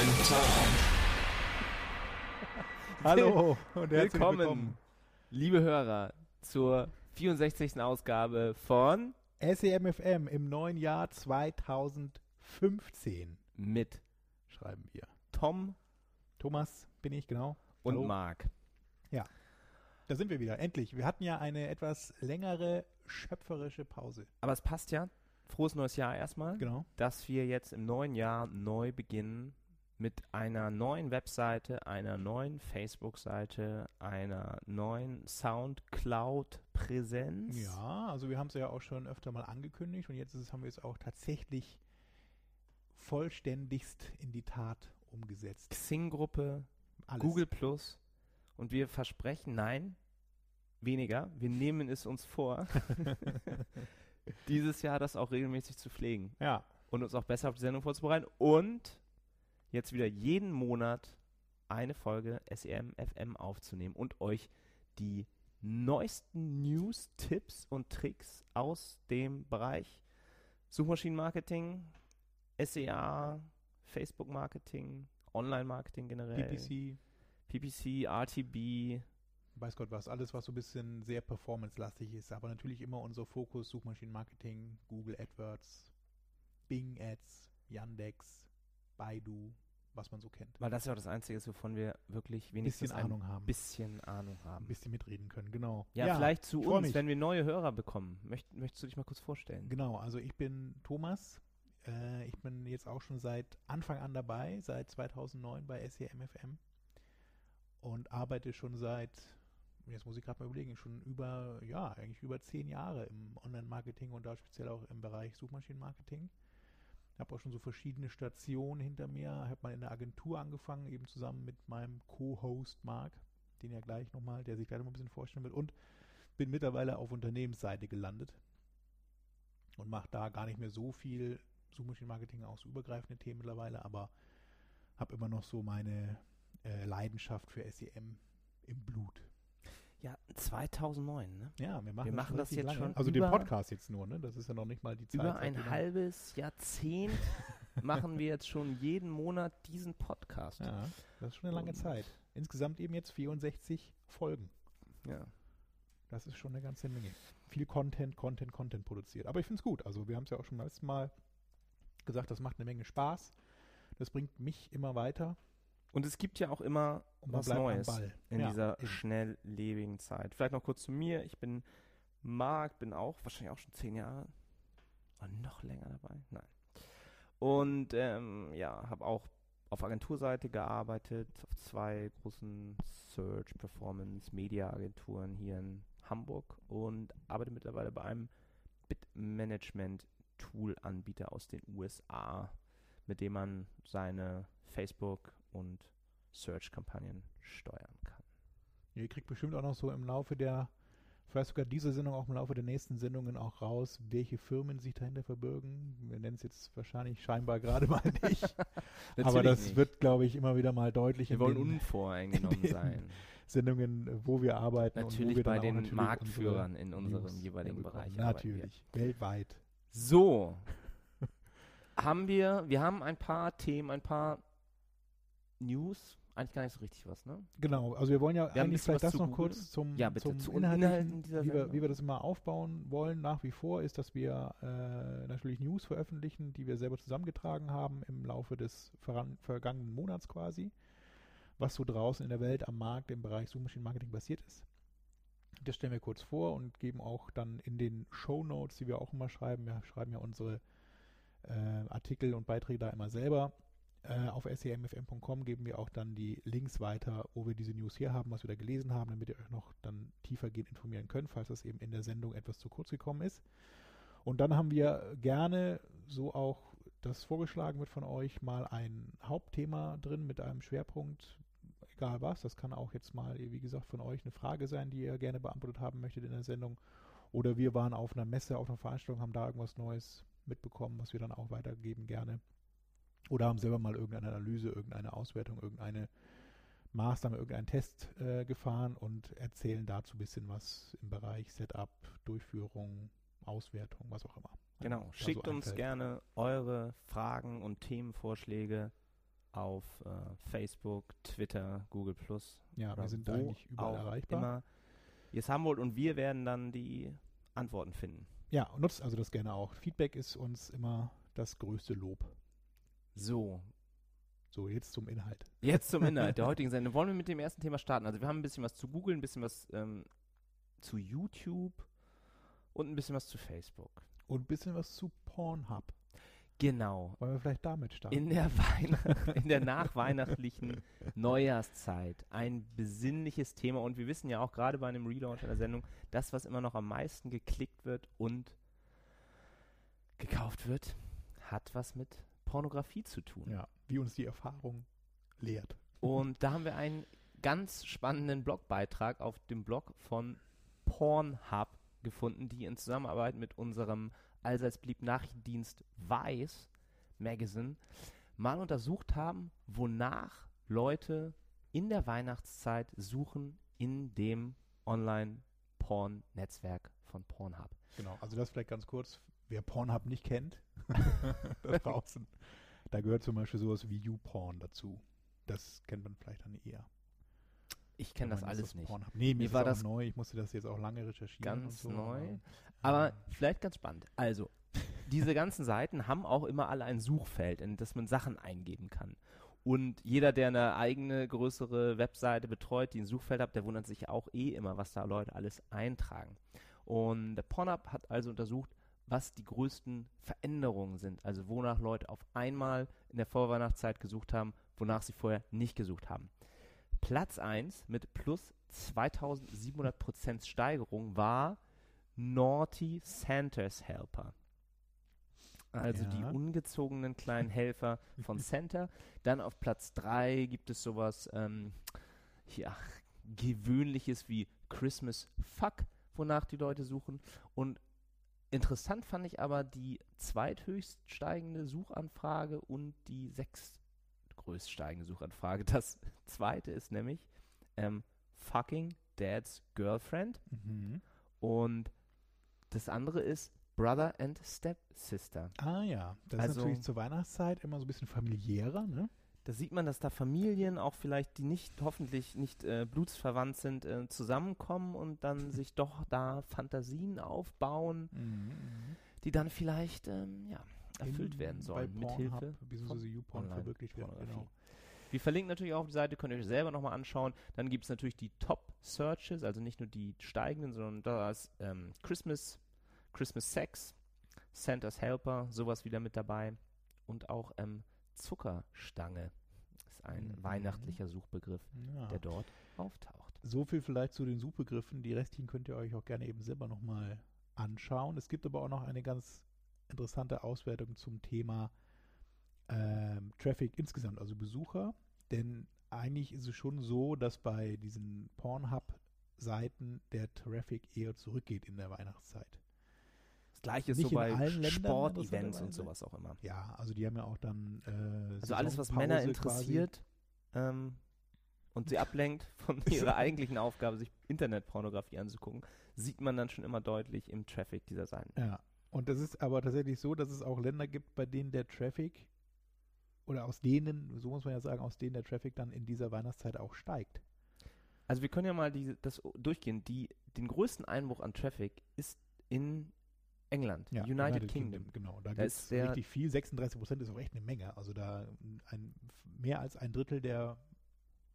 Hallo und herzlich willkommen, willkommen. liebe Hörer, zur 64. Ausgabe von SEMFM im neuen Jahr 2015 mit schreiben wir. Tom Thomas bin ich, genau. und Hallo. Marc. Ja, da sind wir wieder, endlich. Wir hatten ja eine etwas längere schöpferische Pause. Aber es passt ja. Frohes neues Jahr erstmal. Genau. Dass wir jetzt im neuen Jahr neu beginnen mit einer neuen Webseite, einer neuen Facebook-Seite, einer neuen Soundcloud-Präsenz. Ja, also wir haben es ja auch schon öfter mal angekündigt und jetzt ist haben wir es auch tatsächlich vollständigst in die Tat umgesetzt. Xing-Gruppe. Google Plus und wir versprechen, nein, weniger. Wir nehmen es uns vor, dieses Jahr das auch regelmäßig zu pflegen Ja, und uns auch besser auf die Sendung vorzubereiten und jetzt wieder jeden Monat eine Folge SEM FM aufzunehmen und euch die neuesten News, Tipps und Tricks aus dem Bereich Suchmaschinenmarketing, SEA, Facebook-Marketing, Online-Marketing generell, PPC, PPC, RTB, weiß Gott was, alles, was so ein bisschen sehr performance-lastig ist, aber natürlich immer unser Fokus Suchmaschinenmarketing, Google AdWords, Bing Ads, Yandex, Baidu, was man so kennt. weil das ja auch das Einzige ist, wovon wir wirklich wenigstens Bisschen ein Ahnung haben. bisschen Ahnung Ein haben. bisschen mitreden können, genau. Ja, vielleicht zu uns, mich. wenn wir neue Hörer bekommen. Möcht, möchtest du dich mal kurz vorstellen? Genau, also ich bin Thomas. Äh, ich bin jetzt auch schon seit Anfang an dabei, seit 2009 bei SEMFM und arbeite schon seit, jetzt muss ich gerade mal überlegen, schon über, ja, eigentlich über zehn Jahre im Online-Marketing und da speziell auch im Bereich Suchmaschinenmarketing. Habe auch schon so verschiedene Stationen hinter mir, habe mal in der Agentur angefangen, eben zusammen mit meinem Co-Host Marc, den ja gleich nochmal, der sich gleich noch ein bisschen vorstellen wird und bin mittlerweile auf Unternehmensseite gelandet und mache da gar nicht mehr so viel Suchmaschinenmarketing, auch so übergreifende Themen mittlerweile, aber habe immer noch so meine äh, Leidenschaft für SEM im Blut. Ja, 2009, ne? Ja, wir machen, Wir das machen das jetzt schon Also den Podcast jetzt nur, ne? Das ist ja noch nicht mal die Zeit. Über ein halbes Jahrzehnt machen wir jetzt schon jeden Monat diesen Podcast. Ja, das ist schon eine lange Und- Zeit. Insgesamt eben jetzt 64 Folgen. Ja. Das ist schon eine ganze Menge. Viel Content, Content, Content produziert. Aber ich finde es gut. Also wir haben es ja auch schon letztes Mal gesagt, das macht eine Menge Spaß. Das bringt mich immer weiter. Und es gibt ja auch immer Und was Neues in Ja, dieser schnelllebigen Zeit. Vielleicht noch kurz zu mir. Ich bin Marc, bin auch wahrscheinlich auch schon zehn Jahre oder noch länger dabei. Nein. Und ähm, ja, habe auch auf Agenturseite gearbeitet, auf zwei großen Search Performance Media Agenturen hier in Hamburg und arbeite mittlerweile bei einem Bitmanagement Tool Anbieter aus den USA, mit dem man seine Facebook und Search Kampagnen steuern kann. Ihr kriegt bestimmt auch noch so im Laufe der, vielleicht sogar dieser Sendung, auch im Laufe der nächsten Sendungen auch raus, welche Firmen sich dahinter verbirgen. Wir nennen es jetzt wahrscheinlich scheinbar gerade mal nicht. Aber das nicht. wird, glaube ich, immer wieder mal deutlich wir in wollen den unvoreingenommen sein. Sendungen, wo wir arbeiten. Natürlich wir bei den natürlich Marktführern in unserem News jeweiligen. Bereich. Natürlich, weltweit. So, haben wir, wir haben ein paar Themen, ein paar News, eigentlich gar nicht so richtig was, ne? Genau, also wir wollen ja Wir eigentlich vielleicht das noch Google. kurz zum, Ja, bitte, zum zu Inhalten dieser wie, wir, wie wir das immer aufbauen wollen nach wie vor, ist, dass wir äh, natürlich News veröffentlichen, die wir selber zusammengetragen haben im Laufe des vergangenen Monats quasi, was so draußen in der Welt am Markt im Bereich Suchmaschinenmarketing passiert ist. Das stellen wir kurz vor und geben auch dann in den Show Notes, die wir auch immer schreiben, wir schreiben ja unsere äh, Artikel und Beiträge da immer selber. Äh, auf semfm.com geben wir auch dann die Links weiter, wo wir diese News hier haben, was wir da gelesen haben, damit ihr euch noch dann tiefergehend informieren könnt, falls das eben in der Sendung etwas zu kurz gekommen ist. Und dann haben wir gerne so auch dass vorgeschlagen wird von euch mal ein Hauptthema drin mit einem Schwerpunkt, egal was. Das kann auch jetzt mal, wie gesagt, von euch eine Frage sein, die ihr gerne beantwortet haben möchtet in der Sendung. Oder wir waren auf einer Messe, auf einer Veranstaltung, haben da irgendwas Neues mitbekommen, was wir dann auch weitergeben gerne. Oder haben selber mal irgendeine Analyse, irgendeine Auswertung, irgendeine Maßnahme, irgendeinen Test äh, gefahren und erzählen dazu ein bisschen was im Bereich Setup, Durchführung, Auswertung, was auch immer. Genau. Da Schickt so uns einfällt. gerne eure Fragen und Themenvorschläge auf äh, Facebook, Twitter, Google Plus. Ja, wir sind wo eigentlich überall erreichbar. Immer ihr es haben wollt und wir werden dann die Antworten finden. Ja, nutzt also das gerne auch. Feedback ist uns immer das größte Lob. So, So, jetzt zum Inhalt. jetzt zum Inhalt der heutigen Sendung. Wollen wir mit dem ersten Thema starten? Also wir haben ein bisschen was zu Google, ein bisschen was ähm, zu YouTube und ein bisschen was zu Facebook. Und ein bisschen was zu Pornhub. Genau. Wollen wir vielleicht damit starten? In der, Weihnacht, in der nachweihnachtlichen Neujahrszeit ein besinnliches Thema und wir wissen ja auch gerade bei einem Relaunch einer Sendung, das, was immer noch am meisten geklickt wird und gekauft wird, hat was mit Pornografie zu tun. ja, wie uns die Erfahrung lehrt. Und da haben wir einen ganz spannenden Blogbeitrag auf dem Blog von Pornhub gefunden, die in Zusammenarbeit mit unserem allseits blieb Nachrichtendienst Vice Magazine mal untersucht haben, wonach Leute in der Weihnachtszeit suchen in dem Online-Porn-Netzwerk von Pornhub. Genau, also das vielleicht ganz kurz. Wer Pornhub nicht kennt, da draußen, da gehört zum Beispiel sowas wie YouPorn dazu. Das kennt man vielleicht dann eher. Ich kenne das alles nicht. Pornhub. Nee, mir, Mir war das das neu. Ich musste das jetzt auch lange recherchieren. ganz so, neu. Aber, Aber vielleicht ganz spannend. Also, diese ganzen Seiten haben auch immer alle ein Suchfeld, in das man Sachen eingeben kann. Und jeder, der eine eigene größere Webseite betreut, die ein Suchfeld hat, der wundert sich auch eh immer, was da Leute alles eintragen. Und der Pornhub hat also untersucht, was die größten Veränderungen sind. Also wonach Leute auf einmal in der Vorweihnachtszeit gesucht haben, wonach sie vorher nicht gesucht haben. Platz 1 mit plus 2700% Steigerung war Naughty Santa's Helper. Also die Ja. ungezogenen kleinen Helfer von Santa. Dann auf Platz 3 gibt es sowas, ähm, ja, gewöhnliches wie Christmas Fuck, wonach die Leute suchen. Und interessant fand ich aber die zweithöchst steigende Suchanfrage und die sechstgrößt steigende Suchanfrage. Das zweite ist nämlich ähm, Fucking Dad's Girlfriend. Mhm. Und das andere ist Brother and Stepsister. Ah ja, das Also- ist natürlich zur Weihnachtszeit immer so ein bisschen familiärer, ne? Da sieht man, dass da Familien, auch vielleicht, die nicht, hoffentlich nicht äh, blutsverwandt sind, äh, zusammenkommen und dann sich doch da Fantasien aufbauen, die dann vielleicht ähm, ja, erfüllt In- werden sollen. Mithilfe. Pornhub, beziehungsweise YouPorn verwirklicht werden, genau. Wir verlinken natürlich auch auf die Seite, könnt ihr euch selber nochmal anschauen. Dann gibt es natürlich die Top-Searches, also nicht nur die steigenden, sondern da ist ähm, Christmas, Christmas Sex, Santa's Helper, sowas wieder mit dabei. Und auch ähm, Zuckerstange ist ein Mhm. weihnachtlicher Suchbegriff, Ja. der dort auftaucht. So viel vielleicht zu den Suchbegriffen. Die restlichen könnt ihr euch auch gerne eben selber nochmal anschauen. Es gibt aber auch noch eine ganz interessante Auswertung zum Thema ähm, Traffic insgesamt, also Besucher. Denn eigentlich ist es schon so, dass bei diesen Pornhub-Seiten der Traffic eher zurückgeht in der Weihnachtszeit. Das gleiche ist so bei Sportevents und sowas auch immer. Ja, also die haben ja auch dann äh, Also alles, was Männer interessiert ähm, und sie ablenkt von ihrer eigentlichen Aufgabe, sich Internetpornografie anzugucken, sieht man dann schon immer deutlich im Traffic dieser Seiten. Ja, und das ist aber tatsächlich so, dass es auch Länder gibt, bei denen der Traffic oder aus denen, so muss man ja sagen, aus denen der Traffic dann in dieser Weihnachtszeit auch steigt. Also wir können ja mal diese, das durchgehen. Die, den größten Einbruch an Traffic ist in England, United, Kingdom. Genau, da Da gibt ist es richtig viel. 36 Prozent ist auch echt eine Menge. Also da ein, mehr als ein Drittel der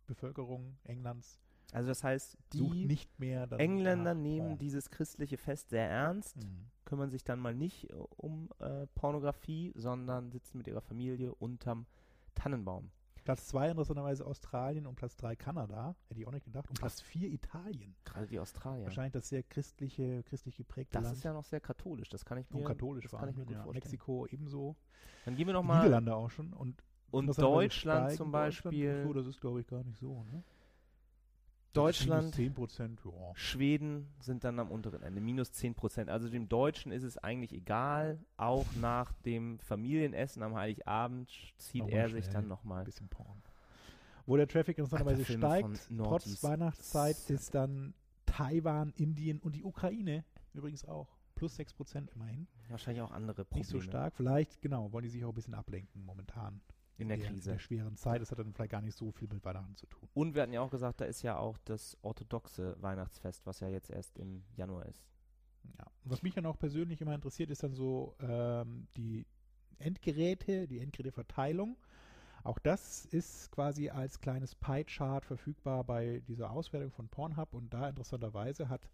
Bevölkerung Englands Also das heißt, die nicht mehr Engländer nehmen Porn. dieses christliche Fest sehr ernst, Mhm. kümmern sich dann mal nicht äh, um äh, Pornografie, sondern sitzen mit ihrer Familie unterm Tannenbaum. Platz 2 interessanterweise Australien und Platz 3 Kanada, hätte ich auch nicht gedacht. Und Platz 4 Italien. Gerade die Australier. Wahrscheinlich das sehr christliche, christlich geprägte Das Land. ist ja noch sehr katholisch. Das kann ich mir, und katholisch das kann ich mir gut ja. vorstellen. Mexiko ebenso. Dann gehen wir noch Die mal Niederlande auch schon. Und, und Deutschland zum Deutschland Beispiel. So, das ist, glaube ich, gar nicht so. Ne? Deutschland, 10 Prozent, ja. Schweden sind dann am unteren Ende, minus 10 Prozent. Also dem Deutschen ist es eigentlich egal. Auch nach dem Familienessen am Heiligabend zieht Nochmal er sich dann Ein nochmal. bisschen Porn. Wo der Traffic interessanterweise steigt, trotz Weihnachtszeit, ist dann Taiwan, Indien und die Ukraine übrigens auch. Plus 6 Prozent immerhin. Wahrscheinlich auch andere Probleme Nicht so stark. Vielleicht, genau, wollen die sich auch ein bisschen ablenken momentan. In der In Krise. der schweren Zeit. Das hat dann vielleicht gar nicht so viel mit Weihnachten zu tun. Und wir hatten ja auch gesagt, da ist ja auch das orthodoxe Weihnachtsfest, was ja jetzt erst im Januar ist. Ja. Was mich dann auch persönlich immer interessiert, ist dann so ähm, die Endgeräte, die Endgeräteverteilung. Auch das ist quasi als kleines Pie-Chart verfügbar bei dieser Auswertung von Pornhub und da interessanterweise hat,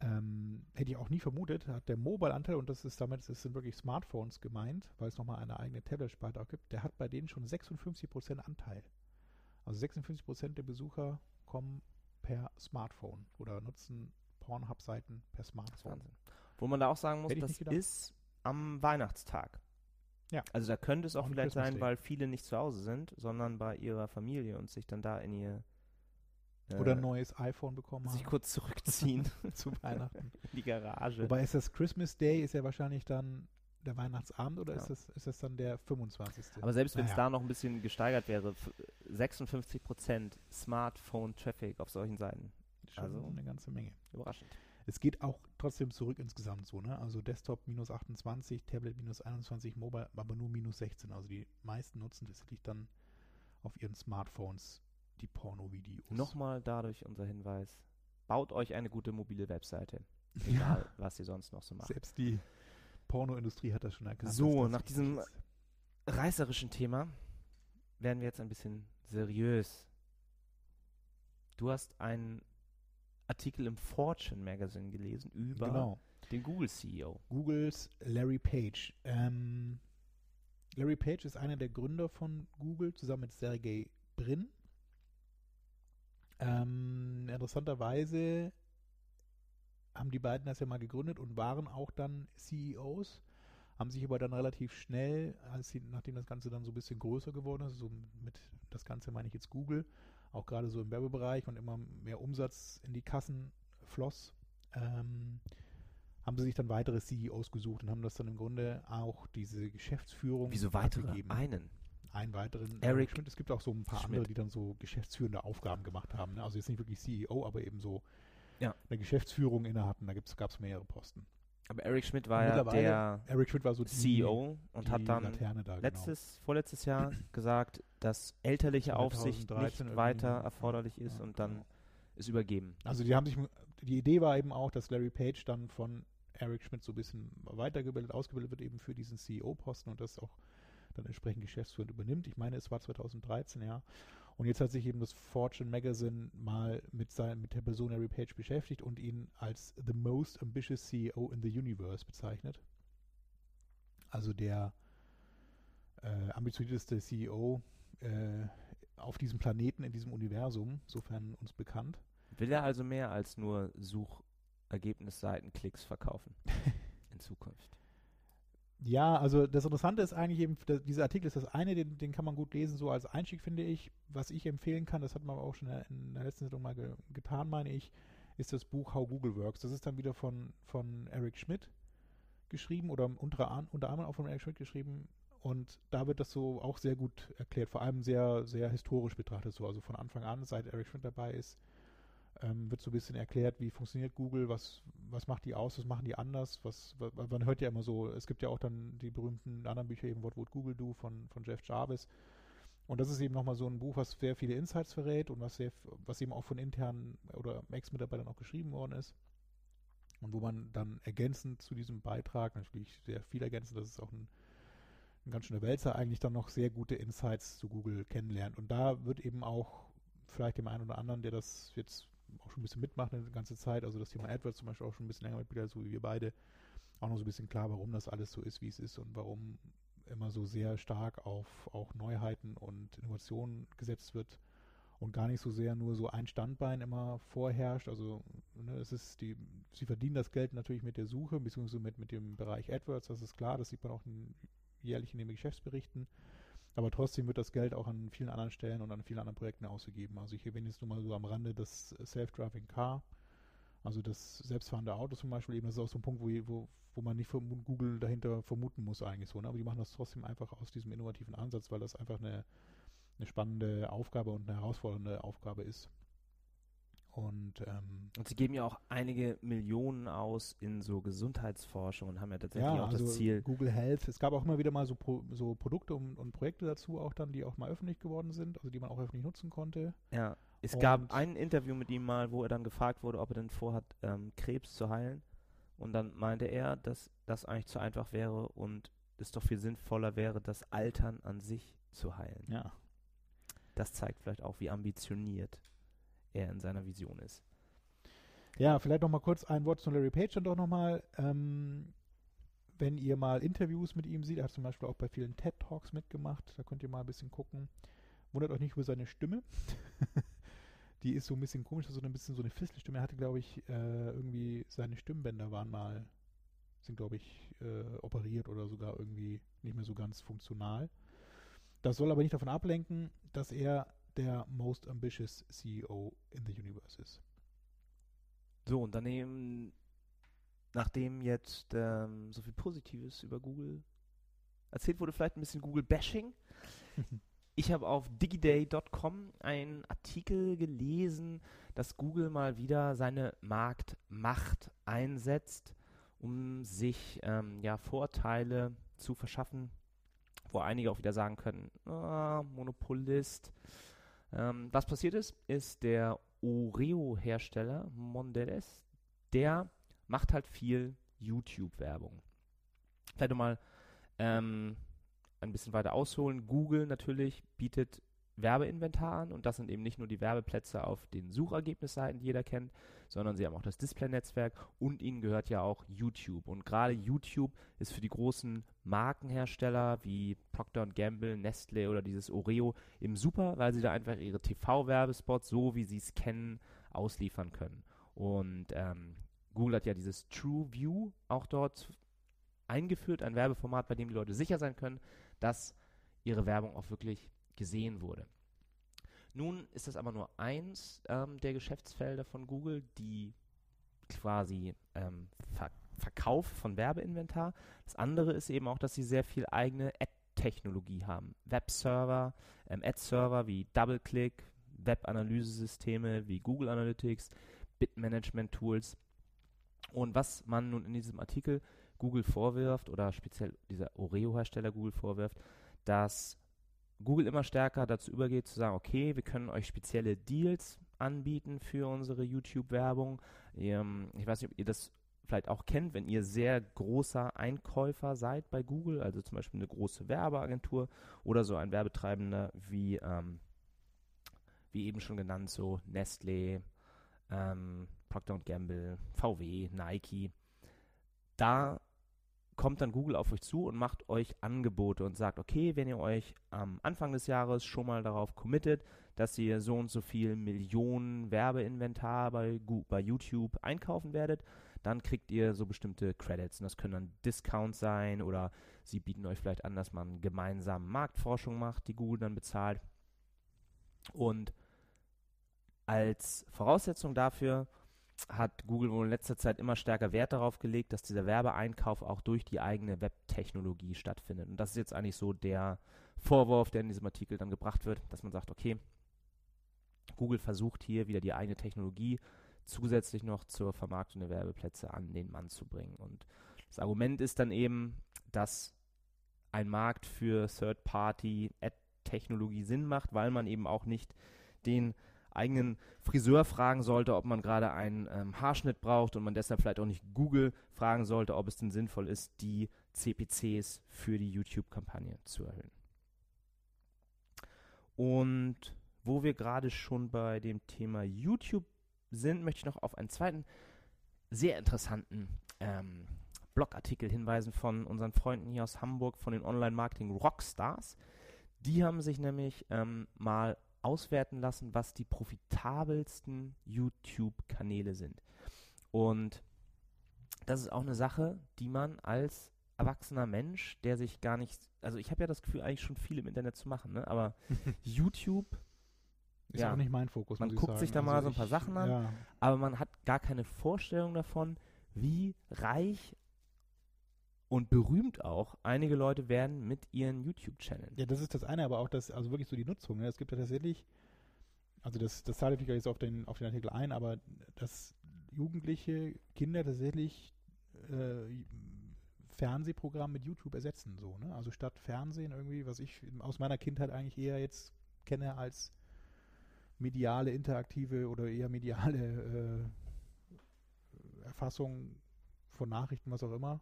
ähm, hätte ich auch nie vermutet, hat der Mobile-Anteil, und das ist damit, das sind wirklich Smartphones gemeint, weil es nochmal eine eigene Tablet-Sparte auch gibt, der hat bei denen schon 56% Anteil. Also 56% der Besucher kommen per Smartphone oder nutzen Pornhub-Seiten per Smartphone. Wahnsinn. Wo man da auch sagen muss, das ist am Weihnachtstag. Ja. Also da könnte es auch On vielleicht sein, weil viele nicht zu Hause sind, sondern bei ihrer Familie und sich dann da in ihr Oder ein neues iPhone bekommen sich haben kurz zurückziehen zu Weihnachten. in die Garage. Wobei ist das Christmas Day, ist ja wahrscheinlich dann der Weihnachtsabend oder Ja. ist, das, ist das dann der 25. Aber selbst wenn es Naja. da noch ein bisschen gesteigert wäre, f- 56% Smartphone-Traffic auf solchen Seiten. schon also- eine ganze Menge. Überraschend. Es geht auch trotzdem zurück insgesamt so, ne? Also Desktop minus 28, Tablet minus 21, Mobile aber nur minus 16. Also die meisten nutzen tatsächlich dann auf ihren Smartphones die Porno-Videos. Nochmal dadurch unser Hinweis. Baut euch eine gute mobile Webseite. Ja, Egal, was ihr sonst noch so macht. selbst die Pornoindustrie hat das schon erkannt. So, nach diesem- ist. reißerischen Thema werden wir jetzt ein bisschen seriös. Du hast einen Artikel im Fortune Magazine gelesen über Genau. den Google CEO. Googles Larry Page. Ähm, Larry Page ist einer der Gründer von Google zusammen mit Sergey Brin. Interessanterweise haben die beiden das ja mal gegründet und waren auch dann CEOs, haben sich aber dann relativ schnell, als sie, nachdem das Ganze dann so ein bisschen größer geworden ist, so mit das Ganze meine ich jetzt Google, auch gerade so im Werbebereich und immer mehr Umsatz in die Kassen floss, ähm, haben sie sich dann weitere CEOs gesucht und haben das dann im Grunde auch diese Geschäftsführung Wieso weitere? abgegeben. Einen. Einen weiteren. Eric Schmidt. Es gibt auch so ein paar Schmidt. andere, die dann so geschäftsführende Aufgaben gemacht haben. Ne? Also jetzt nicht wirklich CEO, aber eben so Ja. eine Geschäftsführung inne hatten. Da gab es mehrere Posten. Aber Eric Schmidt war ja der Eric Schmidt war so die, CEO und die hat dann da, genau. letztes, vorletztes Jahr gesagt, dass elterliche Aufsicht 2013 nicht weiter erforderlich ist Ja, und dann genau. ist übergeben. Also die haben sich, die Idee war eben auch, dass Larry Page dann von Eric Schmidt so ein bisschen weitergebildet, ausgebildet wird eben für diesen CEO-Posten und das auch dann entsprechend geschäftsführend übernimmt. Ich meine, es war 2013, ja. Und jetzt hat sich eben das Fortune Magazine mal mit, sein, mit der Person Larry Page beschäftigt und ihn als the most ambitious CEO in the universe bezeichnet. Also der äh, ambitionierteste CEO äh, auf diesem Planeten, in diesem Universum, sofern uns bekannt. Will er also mehr als nur Suchergebnisseitenklicks verkaufen in Zukunft? Ja, also das Interessante ist eigentlich eben, dieser Artikel ist das eine, den, den kann man gut lesen, so als Einstieg finde ich. Was ich empfehlen kann, das hat man aber auch schon in der letzten Sendung mal ge getan, meine ich, ist das Buch How Google Works. Das ist dann wieder von, von Eric Schmidt geschrieben oder unter, unter anderem auch von Eric Schmidt geschrieben. Und da wird das so auch sehr gut erklärt, vor allem sehr, sehr historisch betrachtet, so also von Anfang an, seit Eric Schmidt dabei ist, ähm, wird so ein bisschen erklärt, wie funktioniert Google, was, was macht die aus, was machen die anders, was, wa- man hört ja immer so, es gibt ja auch dann die berühmten anderen Bücher, eben What Would Google Do von, von Jeff Jarvis. Und das ist eben nochmal so ein Buch, was sehr viele Insights verrät und was, sehr, was eben auch von internen oder Ex-Mitarbeitern auch geschrieben worden ist. Und wo man dann ergänzend zu diesem Beitrag, natürlich sehr viel ergänzend, das ist auch ein, ein ganz schöner Wälzer, eigentlich dann noch sehr gute Insights zu Google kennenlernt. Und da wird eben auch vielleicht dem einen oder anderen, der das jetzt auch schon ein bisschen mitmacht eine ganze Zeit, also das Thema AdWords zum Beispiel auch schon ein bisschen länger mitbildet, so wie wir beide, auch noch so ein bisschen klar, warum das alles so ist, wie es ist und warum immer so sehr stark auf auch Neuheiten und Innovationen gesetzt wird und gar nicht so sehr nur so ein Standbein immer vorherrscht. Also ne, es ist die, sie verdienen das Geld natürlich mit der Suche, beziehungsweise mit, mit dem Bereich AdWords, das ist klar, das sieht man auch in, jährlich in den Geschäftsberichten. Aber trotzdem wird das Geld auch an vielen anderen Stellen und an vielen anderen Projekten ausgegeben. Also ich erwähne jetzt nur mal so am Rande das Self-Driving Car, also das selbstfahrende Auto zum Beispiel, eben das ist auch so ein Punkt, wo, wo, wo man nicht von Google dahinter vermuten muss eigentlich so. Ne? Aber die machen das trotzdem einfach aus diesem innovativen Ansatz, weil das einfach eine, eine spannende Aufgabe und eine herausfordernde Aufgabe ist. Und, ähm, und sie geben ja auch einige Millionen aus in so Gesundheitsforschung und haben ja tatsächlich ja, auch also das Ziel. Google Health. Es gab auch immer wieder mal so, Pro, so Produkte und, und, Projekte dazu, auch dann, die auch mal öffentlich geworden sind, also die man auch öffentlich nutzen konnte. Ja, es Und- gab ein Interview mit ihm mal, wo er dann gefragt wurde, ob er denn vorhat, ähm, Krebs zu heilen. Und dann meinte er, dass das eigentlich zu einfach wäre und es doch viel sinnvoller wäre, das Altern an sich zu heilen. Ja. Das zeigt vielleicht auch, wie ambitioniert er in seiner Vision ist. Ja, vielleicht noch mal kurz ein Wort zu Larry Page dann doch noch mal. Ähm, wenn ihr mal Interviews mit ihm seht, er hat zum Beispiel auch bei vielen TED Talks mitgemacht, da könnt ihr mal ein bisschen gucken. Wundert euch nicht über seine Stimme. Die ist so ein bisschen komisch, so ein bisschen so eine Fistelstimme. Er hatte, glaube ich, äh, irgendwie seine Stimmbänder waren mal, sind, glaube ich, äh, operiert oder sogar irgendwie nicht mehr so ganz funktional. Das soll aber nicht davon ablenken, dass er der most ambitious CEO in the universe ist. So, und daneben, nachdem jetzt ähm, so viel Positives über Google erzählt wurde, vielleicht ein bisschen Google-Bashing. Ich habe auf digiday.com einen Artikel gelesen, dass Google mal wieder seine Marktmacht einsetzt, um sich ähm, ja, Vorteile zu verschaffen, wo einige auch wieder sagen können, ah, Monopolist. Ähm, was passiert ist, ist der Oreo-Hersteller Mondelez, der macht halt viel YouTube-Werbung. Vielleicht nochmal ähm, ein bisschen weiter ausholen. Google natürlich bietet Werbeinventar an und das sind eben nicht nur die Werbeplätze auf den Suchergebnisseiten, die jeder kennt, sondern sie haben auch das Display-Netzwerk und ihnen gehört ja auch YouTube. Und gerade YouTube ist für die großen Markenhersteller wie Procter Gamble, Nestle oder dieses Oreo eben super, weil sie da einfach ihre TV-Werbespots, so wie sie es kennen, ausliefern können. Und ähm, Google hat ja dieses True View auch dort eingeführt, ein Werbeformat, bei dem die Leute sicher sein können, dass ihre Werbung auch wirklich gesehen wurde. Nun ist das aber nur eins ähm, der Geschäftsfelder von Google, die quasi ähm, Ver Verkauf von Werbeinventar. Das andere ist eben auch, dass sie sehr viel eigene Ad-Technologie haben. Webserver, ähm, Ad-Server wie DoubleClick, Web-Analysesysteme wie Google Analytics, Bit-Management-Tools. Und was man nun in diesem Artikel Google vorwirft oder speziell dieser Oreo-Hersteller Google vorwirft, dass Google immer stärker dazu übergeht zu sagen, okay, wir können euch spezielle Deals anbieten für unsere YouTube-Werbung. Ähm, ich weiß nicht, ob ihr das vielleicht auch kennt, wenn ihr sehr großer Einkäufer seid bei Google, also zum Beispiel eine große Werbeagentur oder so ein Werbetreibender wie, ähm, wie eben schon genannt, so Nestle, ähm, Procter Gamble, VW, Nike. Da kommt dann Google auf euch zu und macht euch Angebote und sagt, okay, wenn ihr euch am Anfang des Jahres schon mal darauf committet, dass ihr so und so viel Millionen Werbeinventar bei, bei YouTube einkaufen werdet, dann kriegt ihr so bestimmte Credits. Und das können dann Discounts sein oder sie bieten euch vielleicht an, dass man gemeinsam Marktforschung macht, die Google dann bezahlt. Und als Voraussetzung dafür hat Google wohl in letzter Zeit immer stärker Wert darauf gelegt, dass dieser Werbeeinkauf auch durch die eigene Webtechnologie stattfindet. Und das ist jetzt eigentlich so der Vorwurf, der in diesem Artikel dann gebracht wird, dass man sagt, okay, Google versucht hier wieder die eigene Technologie zusätzlich noch zur Vermarktung der Werbeplätze an den Mann zu bringen. Und das Argument ist dann eben, dass ein Markt für Third-Party-Ad-Technologie Sinn macht, weil man eben auch nicht den eigenen Friseur fragen sollte, ob man gerade einen ähm, Haarschnitt braucht und man deshalb vielleicht auch nicht Google fragen sollte, ob es denn sinnvoll ist, die CPCs für die YouTube-Kampagne zu erhöhen. Und wo wir gerade schon bei dem Thema YouTube sind, möchte ich noch auf einen zweiten sehr interessanten ähm, Blogartikel hinweisen von unseren Freunden hier aus Hamburg, von den Online-Marketing Rockstars. Die haben sich nämlich ähm, mal auswerten lassen, was die profitabelsten YouTube-Kanäle sind. Und das ist auch eine Sache, die man als erwachsener Mensch, der sich gar nicht, also ich habe ja das Gefühl, eigentlich schon viel im Internet zu machen, ne? aber YouTube, Ist Ja. auch nicht mein Fokus. Man guckt sagen. sich da mal so ein paar ich- Sachen an. Ja, aber man hat gar keine Vorstellung davon, wie reich und berühmt auch einige Leute werden mit ihren YouTube-Channeln. Ja, das ist das eine, aber auch das, also wirklich so die Nutzung. Ne? Es gibt ja tatsächlich, also das, das zahle ich jetzt auf den, auf den Artikel ein, aber dass Jugendliche, Kinder tatsächlich äh, Fernsehprogramm mit YouTube ersetzen, so, ne? Also statt Fernsehen irgendwie, was ich aus meiner Kindheit eigentlich eher jetzt kenne als mediale, interaktive oder eher mediale äh, Erfassung von Nachrichten, was auch immer,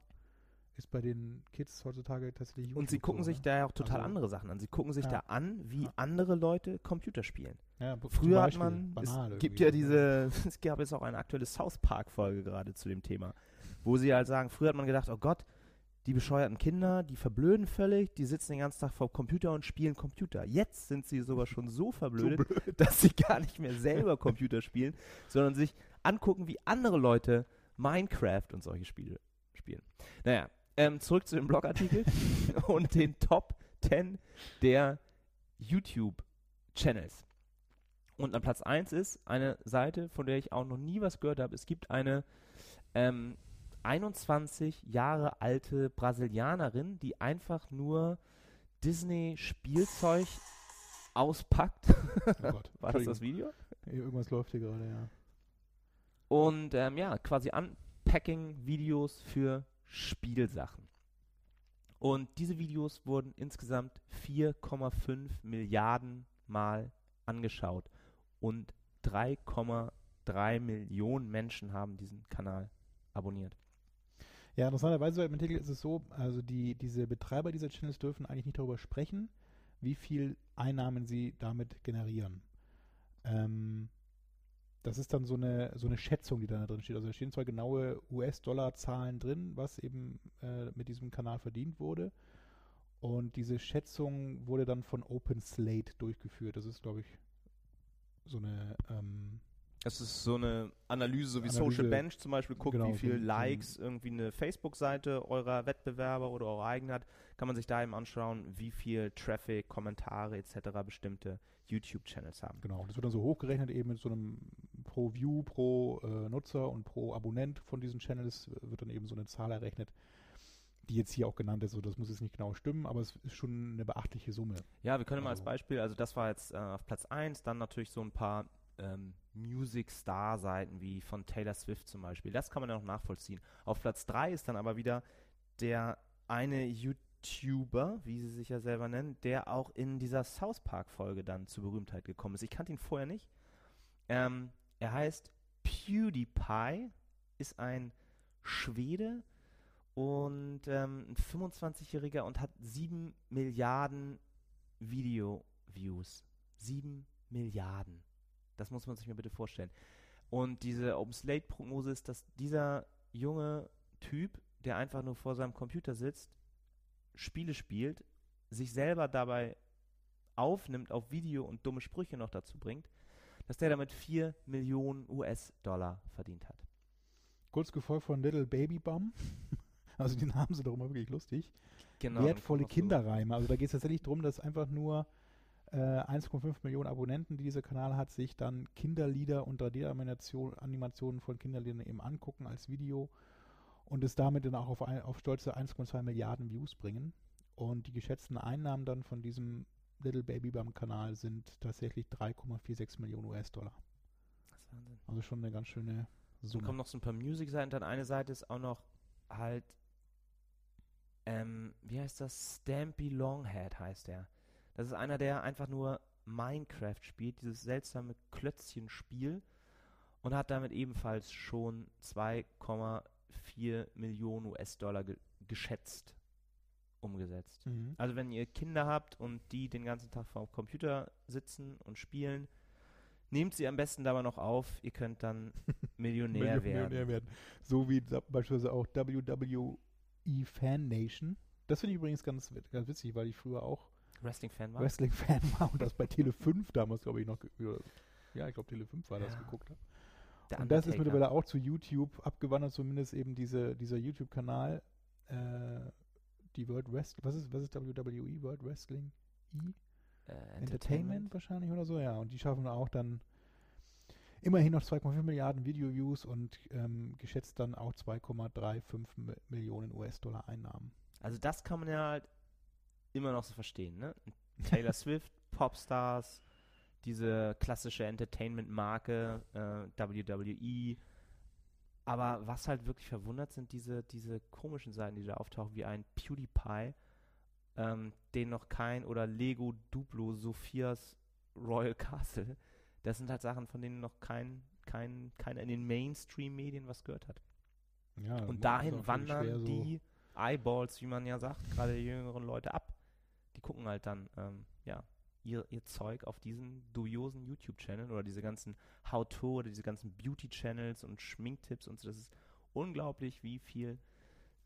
ist bei den Kids heutzutage tatsächlich YouTube. Und sie gucken so, sich ne? da ja auch total Also- andere Sachen an. Sie gucken sich Ja. da an, wie Ja. andere Leute Computer spielen. Ja, Früher hat Beispiel, man, banal es gibt ja ne? diese, es gab jetzt auch eine aktuelle South Park Folge gerade zu dem Thema, wo sie halt sagen, früher hat man gedacht, oh Gott, die bescheuerten Kinder, die verblöden völlig, die sitzen den ganzen Tag vor dem Computer und spielen Computer. Jetzt sind sie sogar schon so verblödet, dass sie gar nicht mehr selber Computer spielen, sondern sich angucken, wie andere Leute Minecraft und solche Spiele spielen. Naja, ähm, zurück zu dem Blogartikel und den Top 10 der YouTube-Channels. Und an Platz 1 ist eine Seite, von der ich auch noch nie was gehört habe. Es gibt eine ähm, 21 Jahre alte Brasilianerin, die einfach nur Disney-Spielzeug auspackt. Oh Gott, War das das. Video? Irgendwas läuft hier gerade, ja. Und ähm, ja, quasi Unpacking-Videos für Spielsachen. Und diese Videos wurden insgesamt 4,5 Milliarden Mal angeschaut. Und 3,3 Millionen Menschen haben diesen Kanal abonniert. Ja, interessanterweise im Artikel ist es so, also die, diese Betreiber dieser Channels dürfen eigentlich nicht darüber sprechen, wie viel Einnahmen sie damit generieren. Ähm, das ist dann so eine, so eine Schätzung, die da drin steht. Also da stehen zwar genaue US-Dollar-Zahlen drin, was eben äh, mit diesem Kanal verdient wurde. Und diese Schätzung wurde dann von Open Slate durchgeführt. Das ist, glaube ich, so eine ähm, Es ist so eine Analyse, so wie Analyse, Social Bench zum Beispiel guckt, genau, wie so viel so Likes irgendwie eine Facebook-Seite eurer Wettbewerber oder eurer eigenen hat, kann man sich da eben anschauen, wie viel Traffic, Kommentare etc. bestimmte YouTube-Channels haben. Genau, das wird dann so hochgerechnet eben mit so einem pro View, pro äh, Nutzer und pro Abonnent von diesen Channels wird dann eben so eine Zahl errechnet, die jetzt hier auch genannt ist. Also das muss jetzt nicht genau stimmen, aber es ist schon eine beachtliche Summe. Ja, wir können mal als Also- Beispiel, also das war jetzt äh, auf Platz 1, dann natürlich so ein paar ähm, Music-Star-Seiten wie von Taylor Swift zum Beispiel. Das kann man ja noch nachvollziehen. Auf Platz 3 ist dann aber wieder der eine YouTuber, wie sie sich ja selber nennen, der auch in dieser South Park-Folge dann zur Berühmtheit gekommen ist. Ich kannte ihn vorher nicht. Ähm, er heißt PewDiePie, ist ein Schwede und ähm, ein 25-Jähriger und hat 7 Milliarden Video-Views. 7 Milliarden. Das muss man sich mal bitte vorstellen. Und diese Open Slate-Prognose ist, dass dieser junge Typ, der einfach nur vor seinem Computer sitzt, Spiele spielt, sich selber dabei aufnimmt, auf Video und dumme Sprüche noch dazu bringt, dass der damit 4 Millionen US-Dollar verdient hat. Kurz gefolgt von Little Baby Bum. Also die Namen sind doch immer wirklich lustig. Genau. Wertvolle Kinderreime. Also da geht es tatsächlich darum, dass einfach nur äh, 1,5 Millionen Abonnenten, die dieser Kanal hat, sich dann Kinderlieder und 3D-Animationen Animationen von Kinderliedern eben angucken als Video und es damit dann auch auf, ein, auf stolze 1,2 Milliarden Views bringen. Und die geschätzten Einnahmen dann von diesem Little Baby Bum Kanal sind tatsächlich 3,46 Millionen US-Dollar. Das ist Wahnsinn. Also schon eine ganz schöne Dann Summe. kommen noch so ein paar Music-Seiten. Dann eine Seite ist auch noch halt, ähm, wie heißt das? Stampy Longhead heißt der. Das ist einer, der einfach nur Minecraft spielt, dieses seltsame Klötzchenspiel und hat damit ebenfalls schon 2,4 Millionen US-Dollar ge geschätzt umgesetzt. Mhm. Also wenn ihr Kinder habt und die den ganzen Tag vor dem Computer sitzen und spielen, Nehmt sie am besten dabei noch auf. Ihr könnt dann Millionär, Millionär werden. werden. So wie beispielsweise auch WWE Fan Nation. Das finde ich übrigens ganz, ganz witzig, weil ich früher auch Wrestling-Fan war. Wrestling-Fan war und das bei Tele 5 damals, glaube ich, noch. Ja, ich glaube, Tele 5 war das Ja. geguckt habe. Der Und das ist mittlerweile auch zu YouTube abgewandert, zumindest eben diese, dieser YouTube-Kanal. Äh, die World Wrestling, was ist, was ist WWE? World Wrestling E? äh, Entertainment wahrscheinlich oder so, ja. Und die schaffen auch dann immerhin noch 2,5 Milliarden Video-Views und ähm, geschätzt dann auch 2,35 Mi- Millionen US-Dollar Einnahmen. Also das kann man ja halt immer noch so verstehen, ne? Taylor Swift, Popstars, diese klassische Entertainment-Marke, äh, WWE. Aber was halt wirklich verwundert, sind diese, diese komischen Seiten, die da auftauchen, wie ein PewDiePie, ähm, den noch kein, oder Lego Duplo, Sophias Royal Castle. Das sind halt Sachen, von denen noch kein, kein, keiner in den Mainstream-Medien was gehört hat. Ja, Und dahin wandern so- die Eyeballs, wie man ja sagt, gerade die jüngeren Leute ab. Gucken halt dann, ähm, ja, ihr, ihr Zeug auf diesen dubiosen YouTube-Channel oder diese ganzen How-To oder diese ganzen Beauty-Channels und Schminktipps und so. Das ist unglaublich, wie viel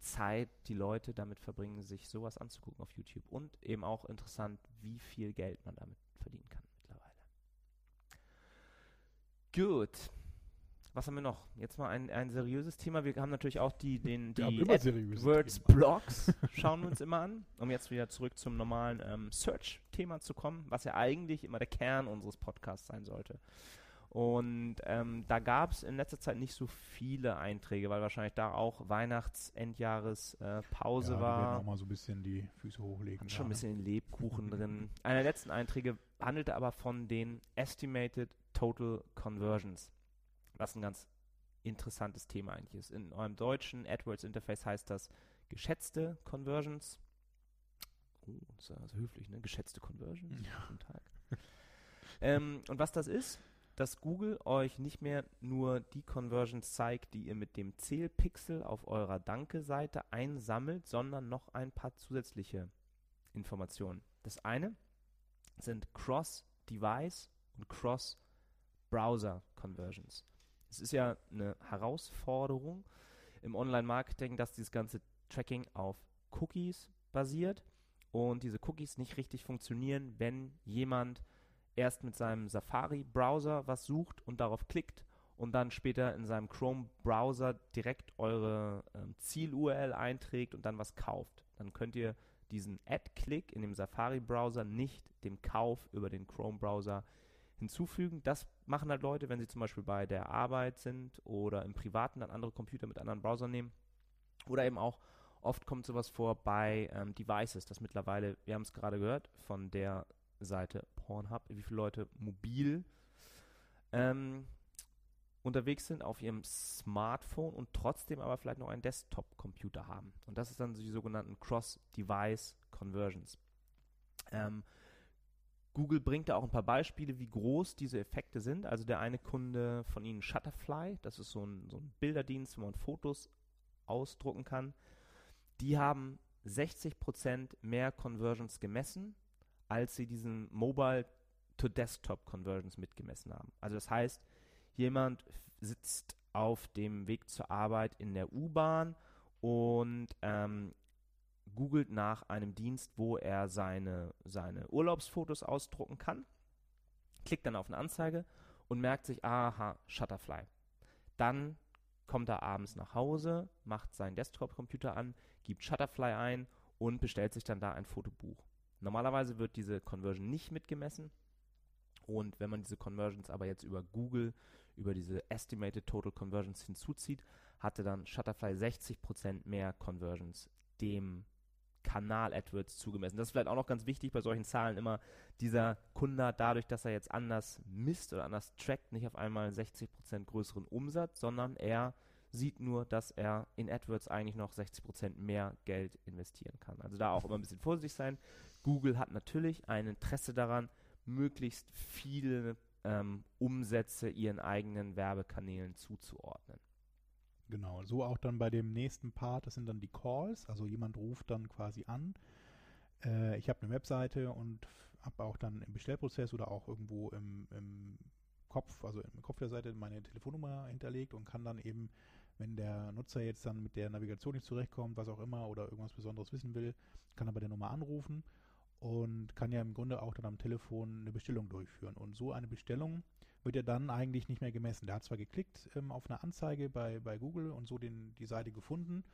Zeit die Leute damit verbringen, sich sowas anzugucken auf YouTube. Und eben auch interessant, wie viel Geld man damit verdienen kann mittlerweile. Gut. Was haben wir noch? Jetzt mal ein, ein seriöses Thema. Wir haben natürlich auch die, den, die AdWords. Blogs schauen wir uns immer an, um jetzt wieder zurück zum normalen ähm, Search-Thema zu kommen, was ja eigentlich immer der Kern unseres Podcasts sein sollte. Und ähm, da gab es in letzter Zeit nicht so viele Einträge, weil wahrscheinlich da auch Weihnachts-Endjahres äh, Pause ja, war. auch mal so ein bisschen die Füße hochlegen. Hat schon ein ne? bisschen Lebkuchen drin. Einer der letzten Einträge handelte aber von den Estimated Total Conversions. Was ein ganz interessantes Thema eigentlich ist. In eurem deutschen AdWords-Interface heißt das geschätzte Conversions. Oh, das ist ja so höflich, ne? Geschätzte Conversions. Ja. Guten Tag. ähm, und was das ist, dass Google euch nicht mehr nur die Conversions zeigt, die ihr mit dem Zählpixel auf eurer Danke-Seite einsammelt, sondern noch ein paar zusätzliche Informationen. Das eine sind Cross-Device und Cross-Browser-Conversions. Es ist ja eine Herausforderung im Online-Marketing, dass dieses ganze Tracking auf Cookies basiert und diese Cookies nicht richtig funktionieren, wenn jemand erst mit seinem Safari-Browser was sucht und darauf klickt und dann später in seinem Chrome-Browser direkt eure ähm, Ziel-URL einträgt und dann was kauft. Dann könnt ihr diesen Ad-Click in dem Safari-Browser nicht dem Kauf über den Chrome-Browser hinzufügen. Das machen halt Leute, wenn sie zum Beispiel bei der Arbeit sind oder im Privaten dann andere Computer mit anderen Browsern nehmen. Oder eben auch, oft kommt sowas vor bei ähm, Devices, dass mittlerweile, wir haben es gerade gehört, von der Seite Pornhub, wie viele Leute mobil ähm, unterwegs sind auf ihrem Smartphone und trotzdem aber vielleicht noch einen Desktop-Computer haben. Und das ist dann die sogenannten Cross-Device-Conversions. Ähm, Google bringt da auch ein paar Beispiele, wie groß diese Effekte sind. Also der eine Kunde von Ihnen, Shutterfly, das ist so ein, so ein Bilderdienst, wo man Fotos ausdrucken kann. Die haben 60% mehr Conversions gemessen, als sie diesen Mobile-to-Desktop-Conversions mitgemessen haben. Also das heißt, jemand sitzt auf dem Weg zur Arbeit in der U-Bahn und ähm, googelt nach einem Dienst, wo er seine, seine Urlaubsfotos ausdrucken kann, klickt dann auf eine Anzeige und merkt sich, aha, Shutterfly. Dann kommt er abends nach Hause, macht seinen Desktop-Computer an, gibt Shutterfly ein und bestellt sich dann da ein Fotobuch. Normalerweise wird diese Conversion nicht mitgemessen. Und wenn man diese Conversions aber jetzt über Google, über diese Estimated Total Conversions hinzuzieht, hatte dann Shutterfly 60% mehr Conversions dem Kanal AdWords zugemessen. Das ist vielleicht auch noch ganz wichtig bei solchen Zahlen immer, dieser Kunde hat dadurch, dass er jetzt anders misst oder anders trackt, nicht auf einmal 60% größeren Umsatz, sondern er sieht nur, dass er in AdWords eigentlich noch 60% mehr Geld investieren kann. Also da auch immer ein bisschen vorsichtig sein. Google hat natürlich ein Interesse daran, möglichst viele ähm, Umsätze ihren eigenen Werbekanälen zuzuordnen. Genau, so auch dann bei dem nächsten Part, das sind dann die Calls, also jemand ruft dann quasi an. Äh, ich habe eine Webseite und habe auch dann im Bestellprozess oder auch irgendwo im, im Kopf, also im Kopf der Seite meine Telefonnummer hinterlegt und kann dann eben, wenn der Nutzer jetzt dann mit der Navigation nicht zurechtkommt, was auch immer, oder irgendwas Besonderes wissen will, kann er bei der Nummer anrufen und kann ja im Grunde auch dann am Telefon eine Bestellung durchführen. Und so eine Bestellung wird ja dann eigentlich nicht mehr gemessen. Der hat zwar geklickt ähm, auf eine Anzeige bei, bei Google und so den, die Seite gefunden,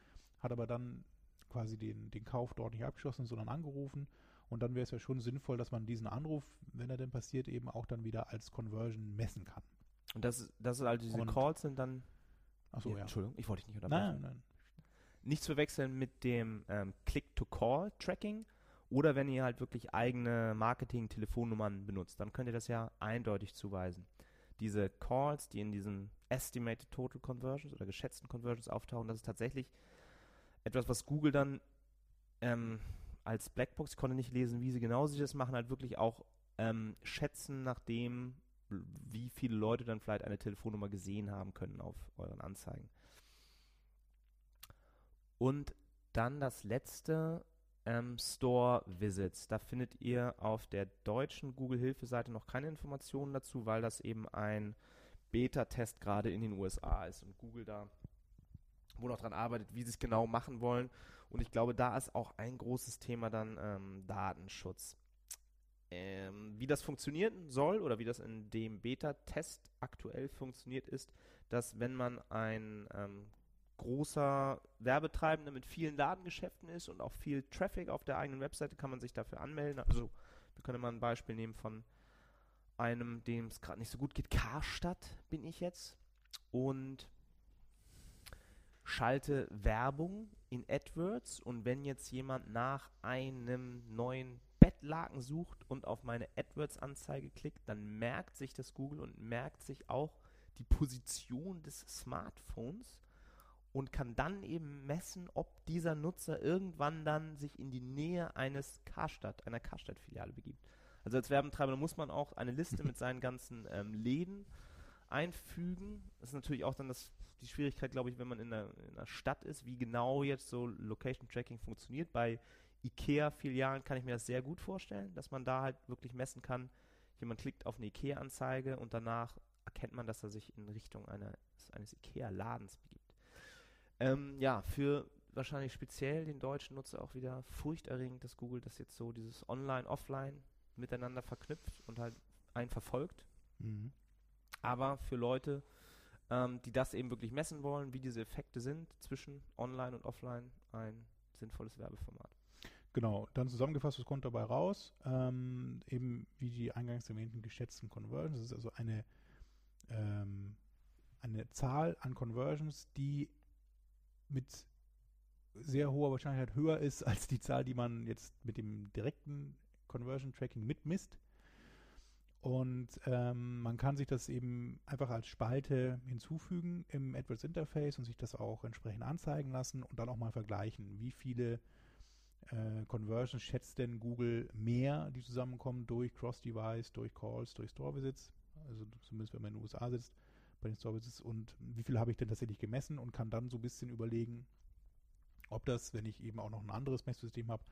hat aber dann quasi den, den Kauf dort nicht abgeschlossen, sondern angerufen. Und dann wäre es ja schon sinnvoll, dass man diesen Anruf, wenn er denn passiert, eben auch dann wieder als Conversion messen kann. Und das, das sind also diese Und- Calls sind dann. Achso, ja. Entschuldigung, ich wollte dich nicht unterbrechen. Nein, nein. Nicht zu verwechseln mit dem ähm, Click-to-Call-Tracking oder wenn ihr halt wirklich eigene Marketing-Telefonnummern benutzt, dann könnt ihr das ja eindeutig zuweisen. Diese Calls, die in diesen Estimated Total Conversions oder geschätzten Conversions auftauchen, das ist tatsächlich etwas, was Google dann ähm, als Blackbox, ich konnte nicht lesen, wie sie genau sich das machen, halt wirklich auch ähm, schätzen, nachdem wie viele Leute dann vielleicht eine Telefonnummer gesehen haben können auf euren Anzeigen. Und dann das letzte, ähm, Store Visits. Da findet ihr auf der deutschen Google-Hilfe-Seite noch keine Informationen dazu, weil das eben ein Beta-Test gerade in den USA ist und Google da wohl noch dran arbeitet, wie sie es genau machen wollen. Und ich glaube, da ist auch ein großes Thema dann ähm, Datenschutz. Ähm, wie das funktionieren soll oder wie das in dem Beta-Test aktuell funktioniert, ist, dass wenn man ein ähm, großer Werbetreibender mit vielen Ladengeschäften ist und auch viel Traffic auf der eigenen Webseite, kann man sich dafür anmelden. Also wir können mal ein Beispiel nehmen von einem, dem es gerade nicht so gut geht. Karstadt bin ich jetzt und schalte Werbung in AdWords und wenn jetzt jemand nach einem neuen Bettlaken sucht und auf meine AdWords-Anzeige klickt, dann merkt sich das Google und merkt sich auch die Position des Smartphones und kann dann eben messen, ob dieser Nutzer irgendwann dann sich in die Nähe eines Karstadt, einer Karstadt-Filiale begibt. Also als Werbetreiber muss man auch eine Liste mit seinen ganzen ähm, Läden einfügen. Das ist natürlich auch dann das, die Schwierigkeit, glaube ich, wenn man in einer, in einer Stadt ist, wie genau jetzt so Location Tracking funktioniert. Bei IKEA-Filialen kann ich mir das sehr gut vorstellen, dass man da halt wirklich messen kann. Jemand klickt auf eine IKEA-Anzeige und danach erkennt man, dass er sich in Richtung einer, eines IKEA-Ladens begibt. Ähm, ja, für wahrscheinlich speziell den deutschen Nutzer auch wieder furchterregend, dass Google das jetzt so dieses Online, Offline miteinander verknüpft und halt einen verfolgt. Mhm. Aber für Leute, ähm, die das eben wirklich messen wollen, wie diese Effekte sind zwischen Online und Offline, ein sinnvolles Werbeformat. Genau, dann zusammengefasst, was kommt dabei raus? Ähm, eben wie die eingangs erwähnten geschätzten Conversions. Das ist also eine, ähm, eine Zahl an Conversions, die mit sehr hoher Wahrscheinlichkeit höher ist als die Zahl, die man jetzt mit dem direkten Conversion Tracking mitmisst. Und ähm, man kann sich das eben einfach als Spalte hinzufügen im AdWords Interface und sich das auch entsprechend anzeigen lassen und dann auch mal vergleichen, wie viele äh, Conversions schätzt denn Google mehr, die zusammenkommen durch Cross-Device, durch Calls, durch Store-Visits, also zumindest wenn man in den USA sitzt, bei den Store-Visits und wie viel habe ich denn tatsächlich gemessen und kann dann so ein bisschen überlegen, ob das, wenn ich eben auch noch ein anderes Messsystem habe,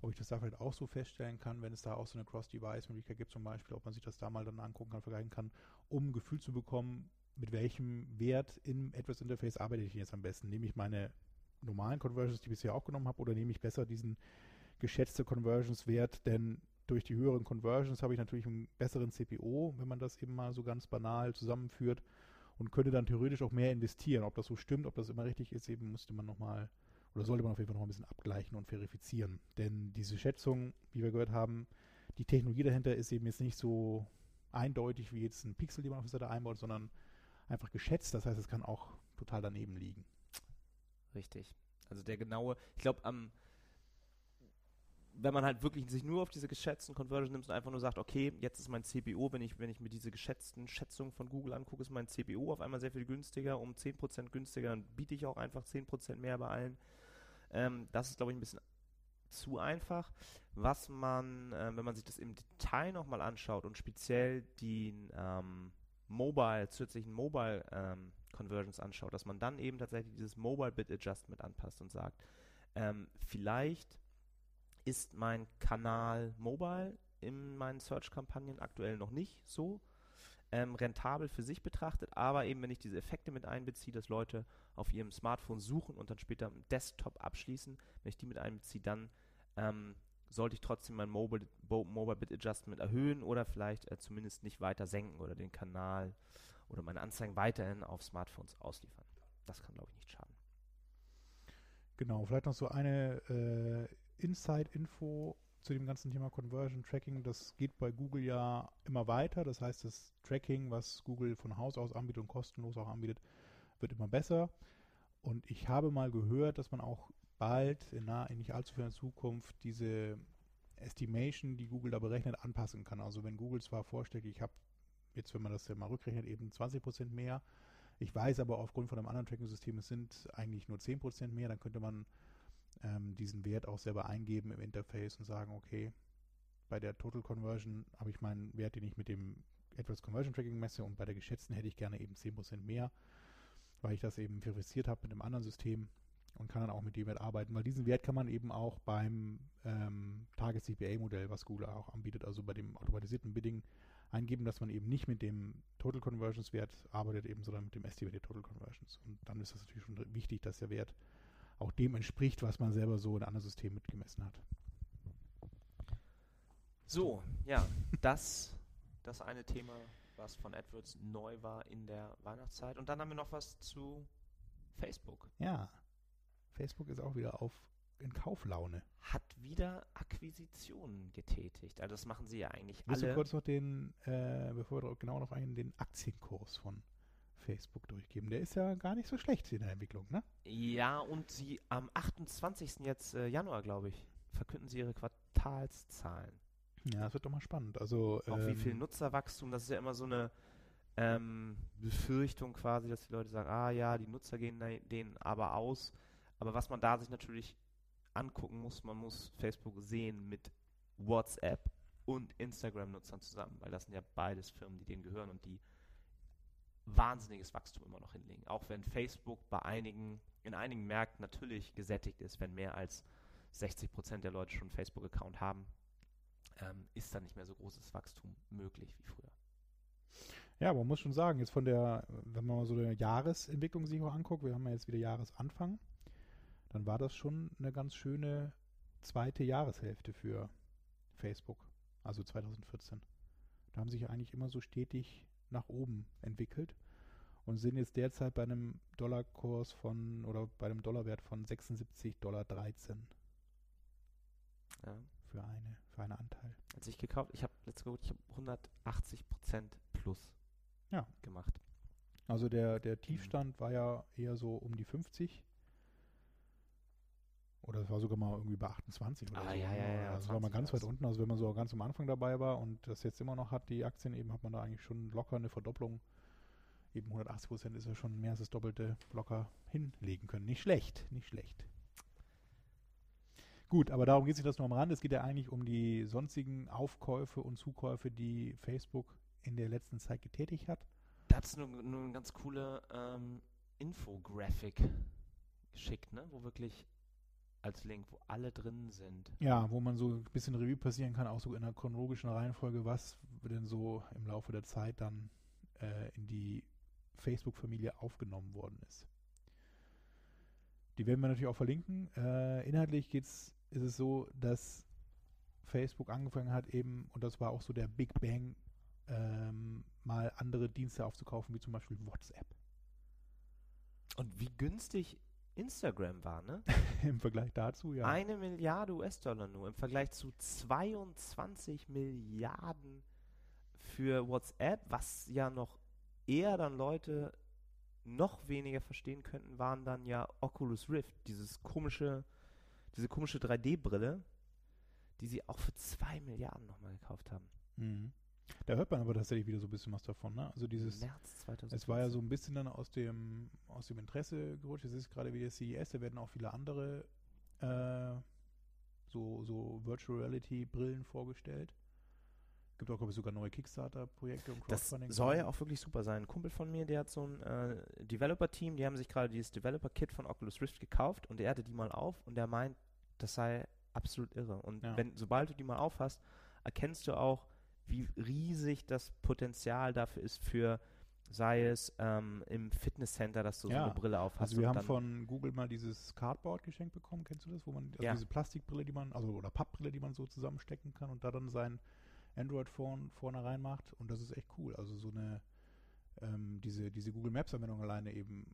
ob ich das da vielleicht auch so feststellen kann, wenn es da auch so eine Cross-Device-Möglichkeit gibt zum Beispiel, ob man sich das da mal dann angucken kann, vergleichen kann, um ein Gefühl zu bekommen, mit welchem Wert im AdWords-Interface arbeite ich jetzt am besten. Nehme ich meine normalen Conversions, die ich bisher auch genommen habe, oder nehme ich besser diesen geschätzte Conversions-Wert, denn durch die höheren Conversions habe ich natürlich einen besseren CPO, wenn man das eben mal so ganz banal zusammenführt und könnte dann theoretisch auch mehr investieren. Ob das so stimmt, ob das immer richtig ist, eben musste man nochmal oder sollte man auf jeden Fall noch ein bisschen abgleichen und verifizieren. Denn diese Schätzung, wie wir gehört haben, die Technologie dahinter ist eben jetzt nicht so eindeutig wie jetzt ein Pixel, den man auf der Seite einbaut, sondern einfach geschätzt. Das heißt, es kann auch total daneben liegen. Richtig. Also der genaue, ich glaube, am wenn man halt wirklich sich nur auf diese geschätzten Conversions nimmt und einfach nur sagt, okay, jetzt ist mein CPO, wenn ich, wenn ich mir diese geschätzten Schätzungen von Google angucke, ist mein CPO auf einmal sehr viel günstiger, um 10% günstiger, dann biete ich auch einfach 10% mehr bei allen. Ähm, das ist, glaube ich, ein bisschen zu einfach. Was man, äh, wenn man sich das im Detail nochmal anschaut und speziell die ähm, Mobile, zusätzlichen Mobile ähm, Conversions anschaut, dass man dann eben tatsächlich dieses Mobile Bit Adjustment anpasst und sagt, ähm, vielleicht ist mein Kanal Mobile in meinen Search-Kampagnen aktuell noch nicht so. ähm, rentabel für sich betrachtet, aber eben wenn ich diese Effekte mit einbeziehe, dass Leute auf ihrem Smartphone suchen und dann später im Desktop abschließen, wenn ich die mit einbeziehe, dann ähm, sollte ich trotzdem mein Mobile, Mobile Bit Adjustment erhöhen oder vielleicht äh, zumindest nicht weiter senken oder den Kanal oder meine Anzeigen weiterhin auf Smartphones ausliefern. Das kann, glaube ich, nicht schaden. Genau, vielleicht noch so eine äh, Inside-Info zu dem ganzen Thema Conversion Tracking. Das geht bei Google ja immer weiter. Das heißt, das Tracking, was Google von Haus aus anbietet und kostenlos auch anbietet, wird immer besser. Und ich habe mal gehört, dass man auch bald, in, naher, nicht allzu ferner Zukunft, diese Estimation, die Google da berechnet, anpassen kann. Also wenn Google zwar vorstellt, ich habe jetzt, wenn man das ja mal rückrechnet, eben 20% mehr, ich weiß aber aufgrund von einem anderen Tracking-System, es sind eigentlich nur 10% mehr, dann könnte man ähm, diesen Wert auch selber eingeben im Interface und sagen, okay, bei der Total Conversion habe ich meinen Wert, den ich mit dem AdWords Conversion Tracking messe und bei der geschätzten hätte ich gerne eben 10% mehr, weil ich das eben verifiziert habe mit einem anderen System und kann dann auch mit dem Wert arbeiten, weil diesen Wert kann man eben auch beim ähm, Tages-CPA-Modell, was Google auch anbietet, also bei dem automatisierten Bidding eingeben, dass man eben nicht mit dem Total Conversions Wert arbeitet, eben, sondern mit dem Estimated Total Conversions. Und dann ist das natürlich schon wichtig, dass der Wert auch dem entspricht, was man selber so in anderen System mitgemessen hat. So, ja, das, das eine Thema, was von AdWords neu war in der Weihnachtszeit. Und dann haben wir noch was zu Facebook. Ja, Facebook ist auch wieder auf in Kauflaune. Hat wieder Akquisitionen getätigt. Also das machen sie ja eigentlich Willst alle. du kurz noch den, äh, bevor wir genau noch einen, den Aktienkurs von Facebook durchgeben? Der ist ja gar nicht so schlecht in der Entwicklung, ne? Ja, und sie am 28. jetzt äh, Januar, glaube ich, verkünden sie ihre Quartalszahlen. Ja, das wird doch mal spannend. Also Auch ähm, wie viel Nutzerwachstum, das ist ja immer so eine ähm, Befürchtung quasi, dass die Leute sagen, ah ja, die Nutzer gehen denen aber aus. Aber was man da sich natürlich angucken muss, man muss Facebook sehen mit WhatsApp und Instagram-Nutzern zusammen, weil das sind ja beides Firmen, die denen gehören und die wahnsinniges Wachstum immer noch hinlegen. Auch wenn Facebook bei einigen, in einigen Märkten natürlich gesättigt ist, wenn mehr als 60 Prozent der Leute schon einen Facebook-Account haben, ähm, ist da nicht mehr so großes Wachstum möglich wie früher. Ja, aber man muss schon sagen, jetzt von der, wenn man mal so eine Jahresentwicklung sich auch anguckt, wir haben ja jetzt wieder Jahresanfang, dann war das schon eine ganz schöne zweite Jahreshälfte für Facebook, also 2014. Da haben sich eigentlich immer so stetig nach oben entwickelt und sind jetzt derzeit bei einem Dollarkurs von oder bei einem Dollarwert von 76,13 Dollar. Ja. Für eine, für einen Anteil. Als ich gekauft, ich habe letztes ich habe 180 Prozent plus ja. gemacht. Also der, der Tiefstand war ja eher so um die 50. Oder es war sogar mal irgendwie bei 28 oder Ah, so. ja, ja, ja, Also war mal 20 ganz weit unten. Also wenn man so ganz am Anfang dabei war und das jetzt immer noch hat, die Aktien eben, hat man da eigentlich schon locker eine Verdopplung. Eben 180 Prozent ist ja schon mehr als das Doppelte locker hinlegen können. Nicht schlecht, nicht schlecht. Gut, aber darum geht sich das nur am Rand. Es geht ja eigentlich um die sonstigen Aufkäufe und Zukäufe, die Facebook in der letzten Zeit getätigt hat. Da hat es nur, nur eine ganz coole ähm, Infographic geschickt, ne? Wo wirklich als Link, wo alle drin sind. Ja, wo man so ein bisschen Revue passieren kann, auch so in einer chronologischen Reihenfolge, was denn so im Laufe der Zeit dann äh, in die Facebook-Familie aufgenommen worden ist. Die werden wir natürlich auch verlinken. Äh, inhaltlich geht's, ist es so, dass Facebook angefangen hat eben, und das war auch so der Big Bang, ähm, mal andere Dienste aufzukaufen, wie zum Beispiel WhatsApp Und wie günstig Instagram war, ne? im Vergleich dazu, ja. Eine Milliarde US-Dollar nur im Vergleich zu 22 Milliarden für WhatsApp, was ja noch eher dann Leute noch weniger verstehen könnten, waren dann ja Oculus Rift, dieses komische, diese komische 3D-Brille, die sie auch für 2 Milliarden nochmal gekauft haben. Mhm. Da hört man aber tatsächlich wieder so ein bisschen was davon, ne? Also dieses März 2014. Es war ja so ein bisschen dann aus dem, aus dem Interesse gerutscht. Es ist gerade wieder CES, da werden auch viele andere äh, so, so Virtual Reality Brillen vorgestellt. Gibt auch, glaube ich, sogar neue Kickstarter-Projekte und Das Crowdfunding. soll ja auch wirklich super sein. Ein Kumpel von mir, der hat so ein äh, Developer-Team, die haben sich gerade dieses Developer-Kit von Oculus Rift gekauft und er hatte die mal auf und der meint, das sei absolut irre. Und Ja. wenn, sobald du die mal aufhast, erkennst du auch, wie riesig das Potenzial dafür ist für, sei es ähm, im Fitnesscenter, dass du so Ja. eine Brille auf hast. Also wir haben von Google mal dieses Cardboard geschenkt bekommen, kennst du das? Wo man, also Ja. diese Plastikbrille, die man, also oder Pappbrille, die man so zusammenstecken kann und da dann sein Android-Phone vorne reinmacht und das ist echt cool. Also so eine, ähm, diese, diese Google Maps-Anwendung alleine eben.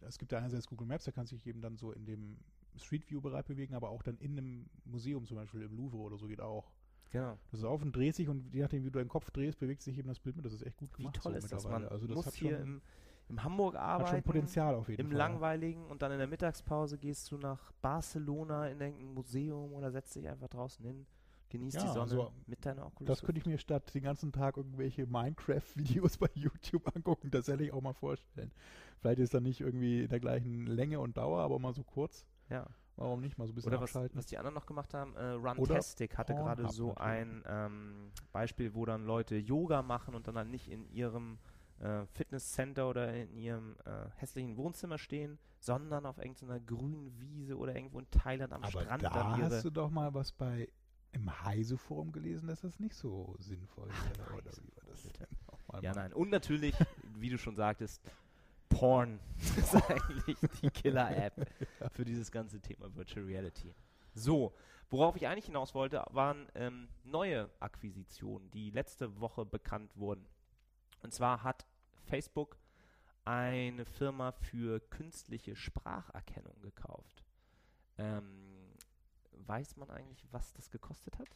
Es gibt ja einerseits Google Maps, da kannst du dich eben dann so in dem Street View-Bereich bewegen, aber auch dann in einem Museum zum Beispiel, im Louvre oder so geht auch. Genau. Das ist auf und dreht sich und je nachdem, wie du deinen Kopf drehst, bewegt sich eben das Bild mit. Das ist echt gut Wie gemacht. toll so ist das? mittlerweile. Man also das muss hat hier schon, im, im Hamburg hat arbeiten. schon Potenzial auf jeden Im Fall. Langweiligen und dann in der Mittagspause gehst du nach Barcelona in irgendein Museum oder setzt dich einfach draußen hin, genießt die Ja, Sonne so- mit deiner Oculus. Das könnte ich mir statt den ganzen Tag irgendwelche Minecraft-Videos bei YouTube angucken, tatsächlich auch mal vorstellen. Vielleicht ist dann nicht irgendwie in der gleichen Länge und Dauer, aber mal so kurz. ja. Warum nicht mal so ein bisschen Oder was, abschalten? was die anderen noch gemacht haben, äh, Runtastic hatte gerade so natürlich. ein ähm, Beispiel, wo dann Leute Yoga machen und dann halt nicht in ihrem äh, Fitnesscenter oder in ihrem äh, hässlichen Wohnzimmer stehen, sondern auf irgendeiner grünen Wiese oder irgendwo in Thailand am aber Strand da dann hast du doch mal was bei im Heise-Forum gelesen, dass das nicht so sinnvoll wäre. Oder Heise-Forum, wie war das bitte. denn nochmal? Ja, nein. Und natürlich, wie du schon sagtest, Porn ist eigentlich die Killer-App für dieses ganze Thema Virtual Reality. So, worauf ich eigentlich hinaus wollte, waren ähm, neue Akquisitionen, die letzte Woche bekannt wurden. Und zwar hat Facebook eine Firma für künstliche Spracherkennung gekauft. Ähm, weiß man eigentlich, was das gekostet hat?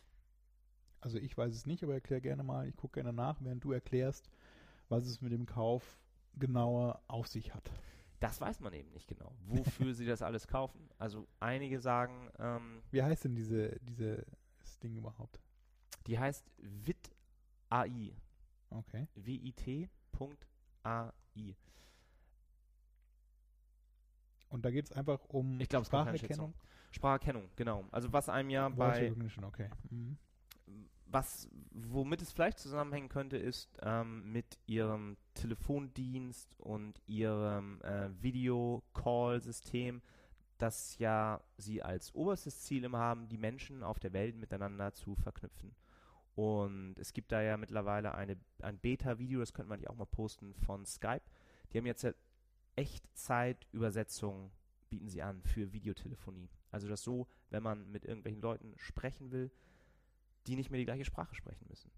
Also ich weiß es nicht, aber erklär gerne mal. Ich gucke gerne nach, während du erklärst, was es mit dem Kauf genauer auf sich hat. Das weiß man eben nicht genau, wofür sie das alles kaufen. Also einige sagen, ähm, Wie heißt denn diese, dieses Ding überhaupt? die heißt VIT AI. Okay. W-I-T.ai. Und da geht es einfach um Ich glaub, Spracherkennung. Spracherkennung, genau. Also was einem ja Voice bei, okay. Mhm. Was, womit es vielleicht zusammenhängen könnte, ist ähm, mit ihrem Telefondienst und ihrem äh, Video-Call-System, das ja sie als oberstes Ziel immer haben, die Menschen auf der Welt miteinander zu verknüpfen. Und es gibt da ja mittlerweile eine, ein Beta-Video, das könnte man ja auch mal posten, von Skype. Die haben jetzt ja Echtzeit-Übersetzung bieten sie an für Videotelefonie. Also das so, wenn man mit irgendwelchen Leuten sprechen will, die nicht mehr die gleiche Sprache sprechen müssen,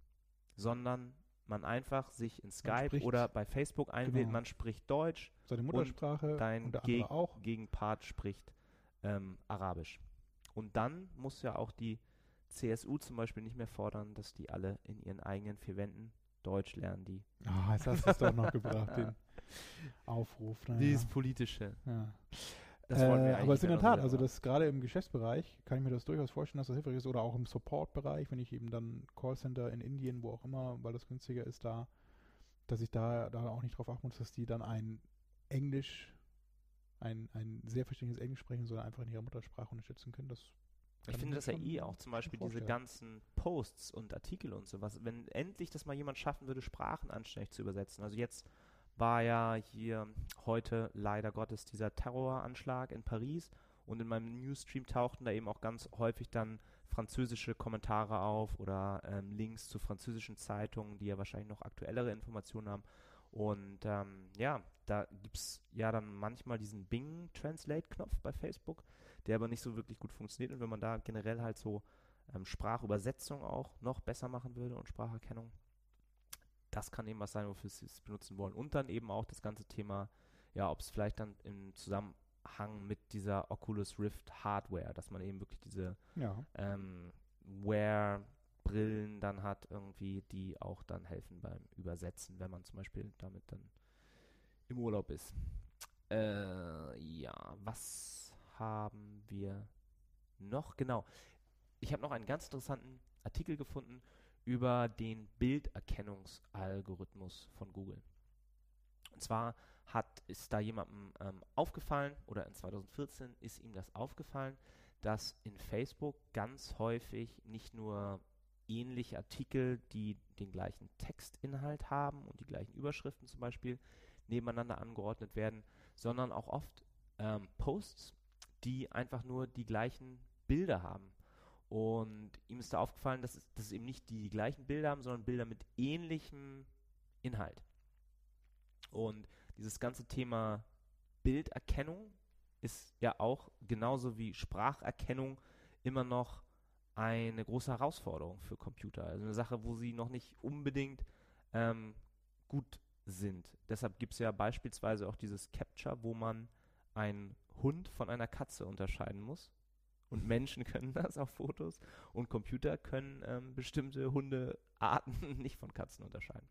sondern man einfach sich in Skype spricht- oder bei Facebook einwählt, genau. man spricht Deutsch, Seine Muttersprache dein und der Geg auch. Gegenpart spricht ähm, Arabisch. Und dann muss ja auch die CSU zum Beispiel nicht mehr fordern, dass die alle in ihren eigenen vier Wänden Deutsch lernen, die Ah, jetzt hast du es doch noch gebracht, den Aufruf. Naja. dieses politische. ja. Das wollten wir äh, eigentlich aber es ist in der Tat, also das gerade im Geschäftsbereich kann ich mir das durchaus vorstellen, dass das hilfreich ist oder auch im Support-Bereich, wenn ich eben dann Callcenter in Indien, wo auch immer, weil das günstiger ist, da, dass ich da, da auch nicht drauf achten muss, dass die dann ein Englisch, ein, ein sehr verständliches Englisch sprechen, sondern einfach in ihrer Muttersprache unterstützen können. Das Ich finde das ja eh auch zum Beispiel diese ganzen Posts und Artikel und sowas. Wenn endlich das mal jemand schaffen würde, Sprachen anständig zu übersetzen. Also jetzt war ja hier heute leider Gottes dieser Terroranschlag in Paris und in meinem Newsstream tauchten da eben auch ganz häufig dann französische Kommentare auf oder ähm, Links zu französischen Zeitungen, die ja wahrscheinlich noch aktuellere Informationen haben. Und ähm, ja, da gibt es ja dann manchmal diesen Bing Translate-Knopf bei Facebook, der aber nicht so wirklich gut funktioniert. Und wenn man da generell halt so ähm, Sprachübersetzung auch noch besser machen würde und Spracherkennung, das kann eben was sein, wofür sie es benutzen wollen. Und dann eben auch das ganze Thema, ja, ob es vielleicht dann im Zusammenhang mit dieser Oculus Rift Hardware, dass man eben wirklich diese Ja, ähm, Wear-Brillen dann hat, irgendwie, die auch dann helfen beim Übersetzen, wenn man zum Beispiel damit dann im Urlaub ist. Äh, ja, was haben wir noch? Genau. Ich habe noch einen ganz interessanten Artikel gefunden über den Bilderkennungsalgorithmus von Google. Und zwar hat, ist da jemandem ähm, aufgefallen, oder in 2014 ist ihm das aufgefallen, dass in Facebook ganz häufig nicht nur ähnliche Artikel, die den gleichen Textinhalt haben und die gleichen Überschriften zum Beispiel nebeneinander angeordnet werden, sondern auch oft ähm, Posts, die einfach nur die gleichen Bilder haben. Und ihm ist da aufgefallen, dass es, dass es eben nicht die gleichen Bilder haben, sondern Bilder mit ähnlichem Inhalt. Und dieses ganze Thema Bilderkennung ist ja auch genauso wie Spracherkennung immer noch eine große Herausforderung für Computer. Also eine Sache, wo sie noch nicht unbedingt ähm, gut sind. Deshalb gibt es ja beispielsweise auch dieses Capture, wo man einen Hund von einer Katze unterscheiden muss. Und Menschen können das auf Fotos und Computer können ähm, bestimmte Hundearten nicht von Katzen unterscheiden.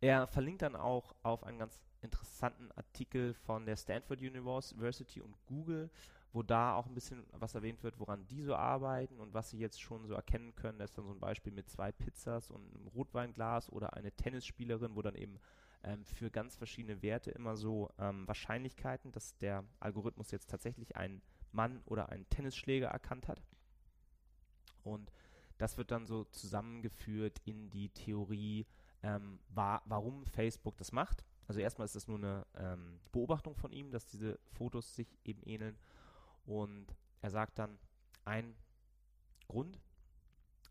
Er verlinkt dann auch auf einen ganz interessanten Artikel von der Stanford University und Google, wo da auch ein bisschen was erwähnt wird, woran die so arbeiten und was sie jetzt schon so erkennen können. Da ist dann so ein Beispiel mit zwei Pizzas und einem Rotweinglas oder eine Tennisspielerin, wo dann eben ähm, für ganz verschiedene Werte immer so ähm, Wahrscheinlichkeiten, dass der Algorithmus jetzt tatsächlich einen Mann oder einen Tennisschläger erkannt hat. Und das wird dann so zusammengeführt in die Theorie, ähm, war, warum Facebook das macht. Also erstmal ist das nur eine ähm, Beobachtung von ihm, dass diese Fotos sich eben ähneln. Und er sagt dann, ein Grund,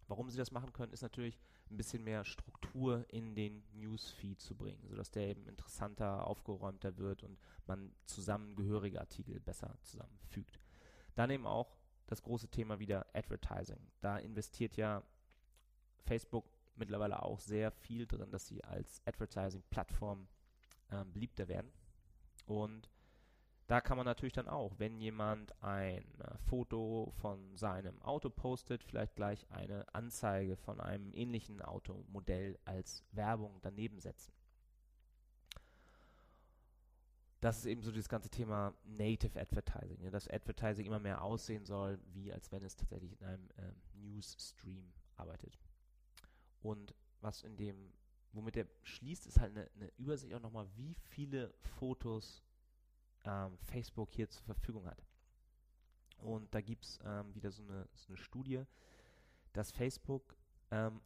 warum sie das machen können, ist natürlich ein bisschen mehr Struktur in den Newsfeed zu bringen, sodass der eben interessanter, aufgeräumter wird und man zusammengehörige Artikel besser zusammenfügt. Dann eben auch das große Thema wieder Advertising. Da investiert ja Facebook mittlerweile auch sehr viel drin, dass sie als Advertising-Plattform ähm, beliebter werden. Und da kann man natürlich dann auch, wenn jemand ein äh, Foto von seinem Auto postet, vielleicht gleich eine Anzeige von einem ähnlichen Automodell als Werbung daneben setzen. Das ist eben so das ganze Thema Native Advertising, ja, dass Advertising immer mehr aussehen soll, wie als wenn es tatsächlich in einem äh, Newsstream arbeitet. Und was in dem, womit er schließt, ist halt eine, eine Übersicht auch nochmal, wie viele Fotos ähm, Facebook hier zur Verfügung hat. Und da gibt es ähm, wieder so eine, so eine, Studie, dass Facebook ähm,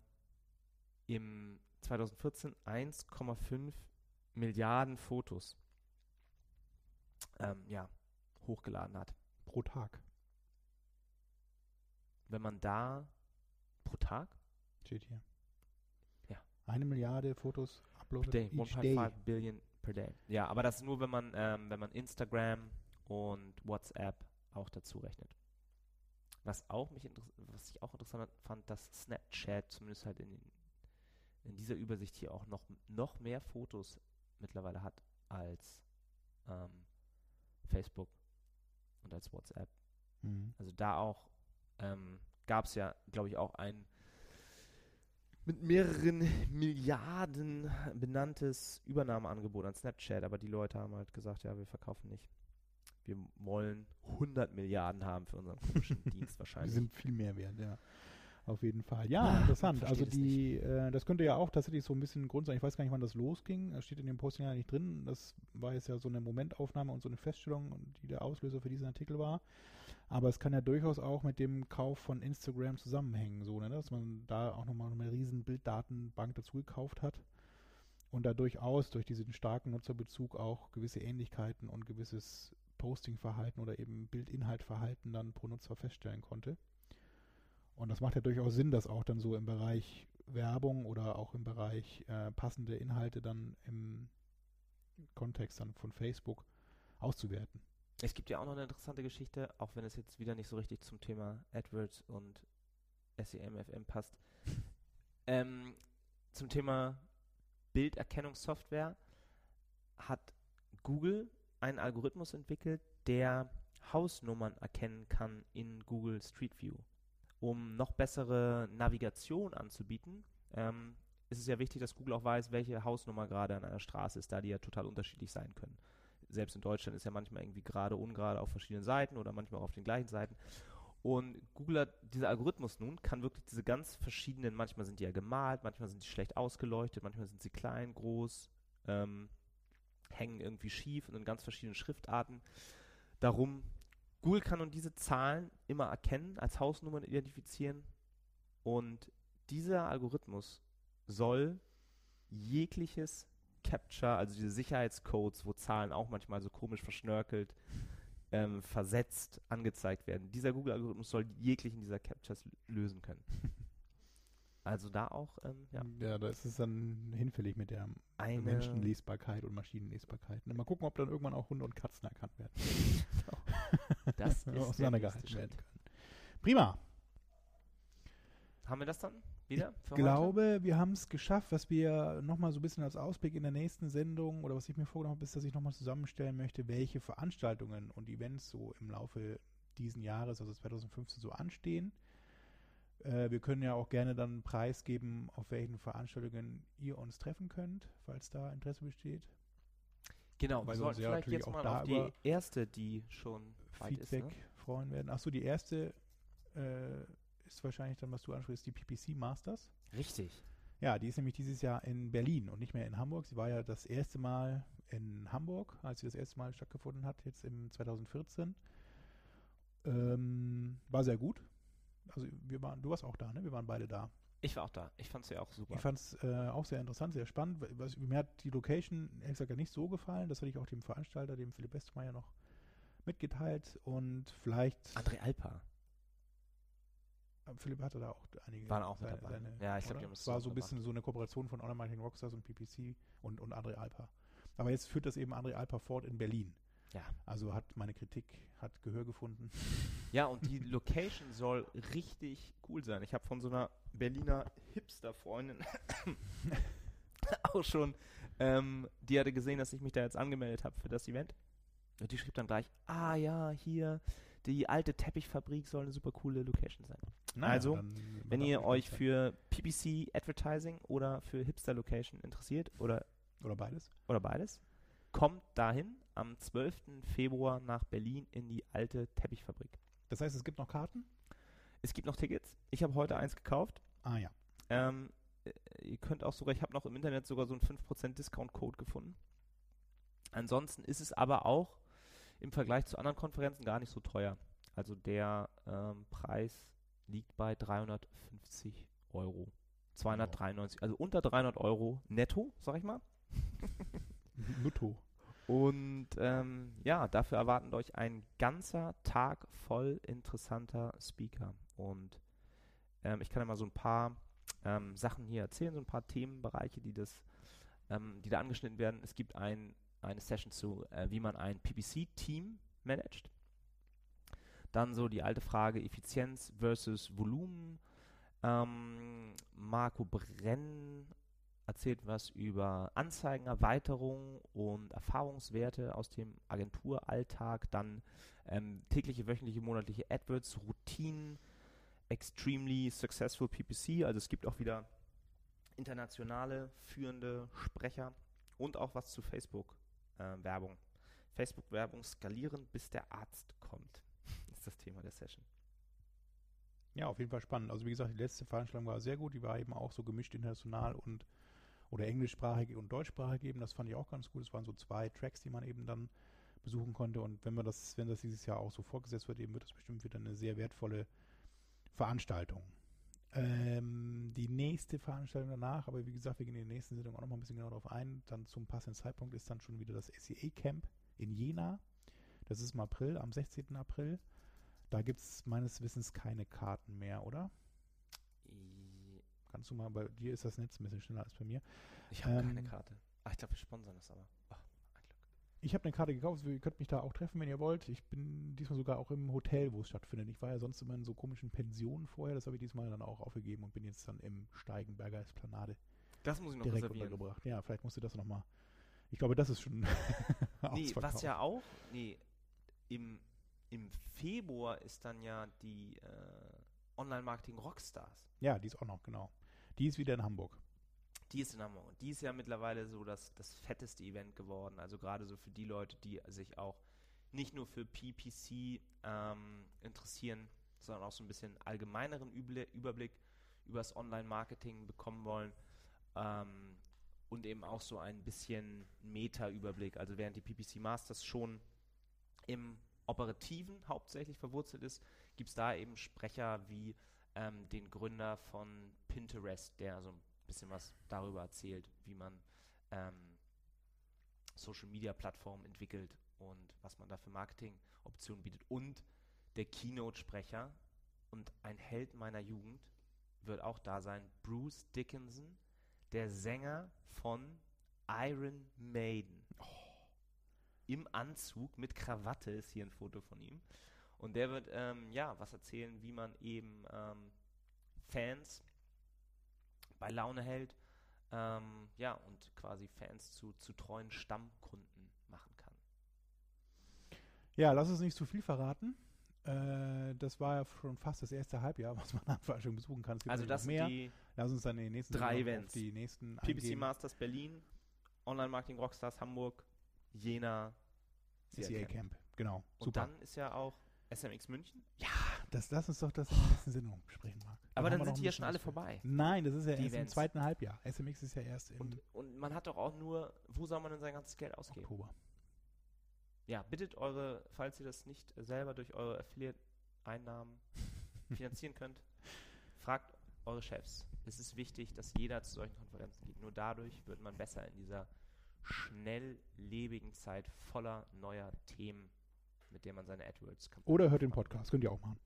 im 2014 1,5 Milliarden Fotos ähm, ja, hochgeladen hat. Pro Tag. Wenn man da pro Tag? Steht hier. Ja. Eine Milliarde Fotos uploaded day, each 1.5 day. Billion per day. Ja, aber das ist nur, wenn man, ähm, wenn man Instagram und WhatsApp auch dazu rechnet. Was auch mich was ich auch interessant fand, dass Snapchat zumindest halt in, in dieser Übersicht hier auch noch, noch mehr Fotos mittlerweile hat als ähm, Facebook und als WhatsApp. Mhm. Also da auch ähm, gab es ja, glaube ich, auch ein mit mehreren Milliarden benanntes Übernahmeangebot an Snapchat, aber die Leute haben halt gesagt, ja, wir verkaufen nicht. Wir wollen 100 Milliarden haben für unseren komischen Dienst Die wahrscheinlich. sind viel mehr wert, ja. Auf jeden Fall. Ja, Ah, interessant. Also die, äh, das könnte ja auch tatsächlich so ein bisschen Grund sein. Ich weiß gar nicht, wann das losging. Das steht in dem Posting ja nicht drin. Das war jetzt ja so eine Momentaufnahme und so eine Feststellung, die der Auslöser für diesen Artikel war. Aber es kann ja durchaus auch mit dem Kauf von Instagram zusammenhängen, so, ne? dass man da auch nochmal eine riesen Bilddatenbank dazu gekauft hat und da durchaus durch diesen starken Nutzerbezug auch gewisse Ähnlichkeiten und gewisses Postingverhalten oder eben Bildinhaltverhalten dann pro Nutzer feststellen konnte. Und das macht ja durchaus Sinn, das auch dann so im Bereich Werbung oder auch im Bereich äh, passende Inhalte dann im Kontext dann von Facebook auszuwerten. Es gibt ja auch noch eine interessante Geschichte, auch wenn es jetzt wieder nicht so richtig zum Thema AdWords und SEM, FM passt. ähm, zum Thema Bilderkennungssoftware hat Google einen Algorithmus entwickelt, der Hausnummern erkennen kann in Google Street View. Um noch bessere Navigation anzubieten, ähm, ist es ja wichtig, dass Google auch weiß, welche Hausnummer gerade an einer Straße ist, da die ja total unterschiedlich sein können selbst in Deutschland ist ja manchmal irgendwie gerade, ungerade auf verschiedenen Seiten oder manchmal auch auf den gleichen Seiten. Und Google hat, dieser Algorithmus nun kann wirklich diese ganz verschiedenen, manchmal sind die ja gemalt, manchmal sind die schlecht ausgeleuchtet, manchmal sind sie klein, groß, ähm, hängen irgendwie schief und in ganz verschiedenen Schriftarten. Darum, Google kann nun diese Zahlen immer erkennen, als Hausnummern identifizieren und dieser Algorithmus soll jegliches Capture, also diese Sicherheitscodes, wo Zahlen auch manchmal so komisch verschnörkelt ähm, versetzt angezeigt werden. Dieser Google-Algorithmus soll jeglichen dieser Captures lösen können. Also da auch, ähm, ja. Ja, da ist es dann hinfällig mit der Eine, Menschenlesbarkeit und Maschinenlesbarkeit. Mal gucken, ob dann irgendwann auch Hunde und Katzen erkannt werden. Das ist der auseinandergehalten werden können. Prima. Haben wir das dann wieder? Ich glaube, wir haben es geschafft, was wir nochmal so ein bisschen als Ausblick in der nächsten Sendung oder was ich mir vorgenommen habe, ist, dass ich nochmal zusammenstellen möchte, welche Veranstaltungen und Events so im Laufe diesen Jahres, also 2015, so anstehen. Äh, wir können ja auch gerne dann preisgeben, auf welchen Veranstaltungen ihr uns treffen könnt, falls da Interesse besteht. Genau, Weil wir sollten ja vielleicht natürlich jetzt auch mal da auf die erste, die schon weit ist. Feedback Ne? freuen werden. Achso, die erste äh, ist wahrscheinlich dann, was du ansprichst, die PPC Masters. Richtig. Ja, die ist nämlich dieses Jahr in Berlin und nicht mehr in Hamburg. Sie war ja das erste Mal in Hamburg, als sie das erste Mal stattgefunden hat, jetzt im 2014. Ähm, war sehr gut. Also wir waren, du warst auch da, ne? Wir waren beide da. Ich war auch da. Ich fand es ja auch super. Ich fand es äh, auch sehr interessant, sehr spannend. Was, mir hat die Location ehrlich gesagt gar nicht so gefallen. Das hatte ich auch dem Veranstalter, dem Philipp Westmeier, noch mitgeteilt. Und vielleicht André Alpa. äh, Philipp hatte da auch einige. Waren auch mit seine- dabei. seine- Ja, ich glaub, oder? die haben es war so ein bisschen so eine Kooperation von Online Marketing Rockstars und PPC und, und André Alpa. Aber jetzt führt das eben André Alpa fort in Berlin. Ja. Also hat meine Kritik hat Gehör gefunden. Ja, und die Location soll richtig cool sein. Ich habe von so einer Berliner Hipster-Freundin auch schon, ähm, die hatte gesehen, dass ich mich da jetzt angemeldet habe für das Event. Und die schrieb dann gleich, ah ja, hier, die alte Teppichfabrik soll eine super coole Location sein. Also, dann wird Wenn ihr euch für PPC Advertising oder für Hipster Location interessiert oder, Oder beides. oder beides, kommt dahin am 12. Februar nach Berlin in die alte Teppichfabrik. Das heißt, es gibt noch Karten? Es gibt noch Tickets. Ich habe heute eins gekauft. Ah ja. Ähm, äh, ihr könnt auch sogar, ich habe noch im Internet sogar so einen 5% Discount-Code gefunden. Ansonsten ist es aber auch im Vergleich zu anderen Konferenzen gar nicht so teuer. Also der ähm, Preis liegt bei 350 Euro. 293, also unter 300 Euro netto, sag ich mal. Nutto. Und ähm, ja, dafür erwartet euch ein ganzer Tag voll interessanter Speaker. Und ähm, ich kann ja mal so ein paar ähm, Sachen hier erzählen, so ein paar Themenbereiche, die das, ähm, die da angeschnitten werden. Es gibt ein, eine Session zu, äh, wie man ein PPC-Team managt. Dann so die alte Frage Effizienz versus Volumen. Ähm, Marco Brenn erzählt was über Anzeigenerweiterung und Erfahrungswerte aus dem Agenturalltag, dann ähm, tägliche, wöchentliche, monatliche AdWords, Routinen, extremely successful PPC, also es gibt auch wieder internationale führende Sprecher und auch was zu Facebook-Werbung. Facebook-Werbung skalieren, bis der Arzt kommt, ist das Thema der Session. Ja, auf jeden Fall spannend. Also wie gesagt, die letzte Veranstaltung war sehr gut. Die war eben auch so gemischt international und oder englischsprachig und deutschsprachig eben. Das fand ich auch ganz gut. Es waren so zwei Tracks, die man eben dann besuchen konnte. Und wenn man das, wenn das dieses Jahr auch so fortgesetzt wird, eben wird das bestimmt wieder eine sehr wertvolle Veranstaltung. Ähm, die nächste Veranstaltung danach, aber wie gesagt, wir gehen in der nächsten Sendung auch noch mal ein bisschen genauer darauf ein. Dann zum passenden Zeitpunkt ist dann schon wieder das SEA Camp in Jena. Das ist im April, am 16. April. Da gibt es meines Wissens keine Karten mehr, oder? Kannst du mal, bei dir ist das Netz ein bisschen schneller als bei mir. Ich habe keine Ähm, Karte. Ach, ich glaube, wir sponsern das aber. Ich habe eine Karte gekauft, ihr könnt mich da auch treffen, wenn ihr wollt. Ich bin diesmal sogar auch im Hotel, wo es stattfindet. Ich war ja sonst immer in so komischen Pensionen vorher, das habe ich diesmal dann auch aufgegeben und bin jetzt dann im Steigenberger Esplanade Das muss ich noch direkt reservieren. untergebracht. Ja, vielleicht musst du das nochmal. Ich glaube, das ist schon Nee, was ja auch, nee, im, im Februar ist dann ja die äh, Online-Marketing Rockstars. Ja, die ist auch noch, genau. Die ist wieder in Hamburg. Die ist in Hamburg. Und die ist ja mittlerweile so das, das fetteste Event geworden. Also gerade so für die Leute, die sich auch nicht nur für PPC ähm, interessieren, sondern auch so ein bisschen allgemeineren Überblick über das Online-Marketing bekommen wollen. Ähm, und eben auch so ein bisschen Meta-Überblick. Also während die PPC Masters schon im Operativen hauptsächlich verwurzelt ist, gibt es da eben Sprecher wie ähm, den Gründer von Pinterest, der so ein bisschen was darüber erzählt, wie man ähm, Social Media Plattformen entwickelt und was man da für Marketingoptionen bietet. Und der Keynote-Sprecher und ein Held meiner Jugend wird auch da sein, Bruce Dickinson, der Sänger von Iron Maiden. Im Anzug mit Krawatte ist hier ein Foto von ihm. Und der wird ähm, ja was erzählen, wie man eben ähm, Fans bei Laune hält, ähm, ja, und quasi Fans zu, zu treuen Stammkunden machen kann. Ja, lass uns nicht zu viel verraten. Äh, das war ja schon fast das erste Halbjahr, was man an Veranstaltungen besuchen kann. Es gibt Also das mehr. die Lass uns dann in den nächsten drei Events. die nächsten PPC eingehen. Masters Berlin, Online Marketing Rockstars Hamburg, Jena, CCA Camp. Genau. Und Super. dann ist ja auch SMX München. Das lass uns doch das in der nächsten Sendung besprechen, Marc. Aber dann sind die ja schon alle vorbei. Nein, das ist ja Die erst im zweiten Halbjahr. SMX ist ja erst im Und, und man hat doch auch nur, wo soll man denn sein ganzes Geld ausgeben? Oktober. Ja, bittet eure, falls ihr das nicht selber durch eure Affiliate-Einnahmen finanzieren könnt, fragt eure Chefs. Es ist wichtig, dass jeder zu solchen Konferenzen geht. Nur dadurch wird man besser in dieser schnelllebigen Zeit voller neuer Themen, mit denen man seine AdWords kann. Oder hört den Podcast, könnt ihr auch machen.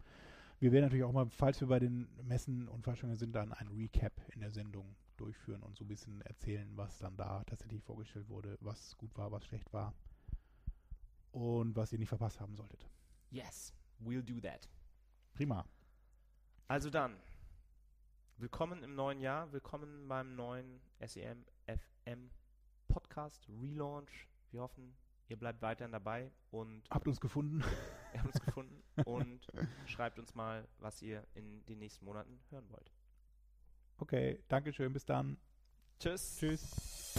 Wir werden natürlich auch mal, falls wir bei den Messen und Veranstaltungen sind, dann ein Recap in der Sendung durchführen und so ein bisschen erzählen, was dann da tatsächlich vorgestellt wurde, was gut war, was schlecht war und was ihr nicht verpasst haben solltet. Yes, we'll do that. Prima. Also dann, willkommen im neuen Jahr, willkommen beim neuen SEM FM Podcast Relaunch. Wir hoffen, Ihr bleibt weiterhin dabei und habt uns gefunden. Ihr habt uns gefunden und schreibt uns mal, was ihr in den nächsten Monaten hören wollt. Okay, Dankeschön, bis dann. Tschüss. Tschüss.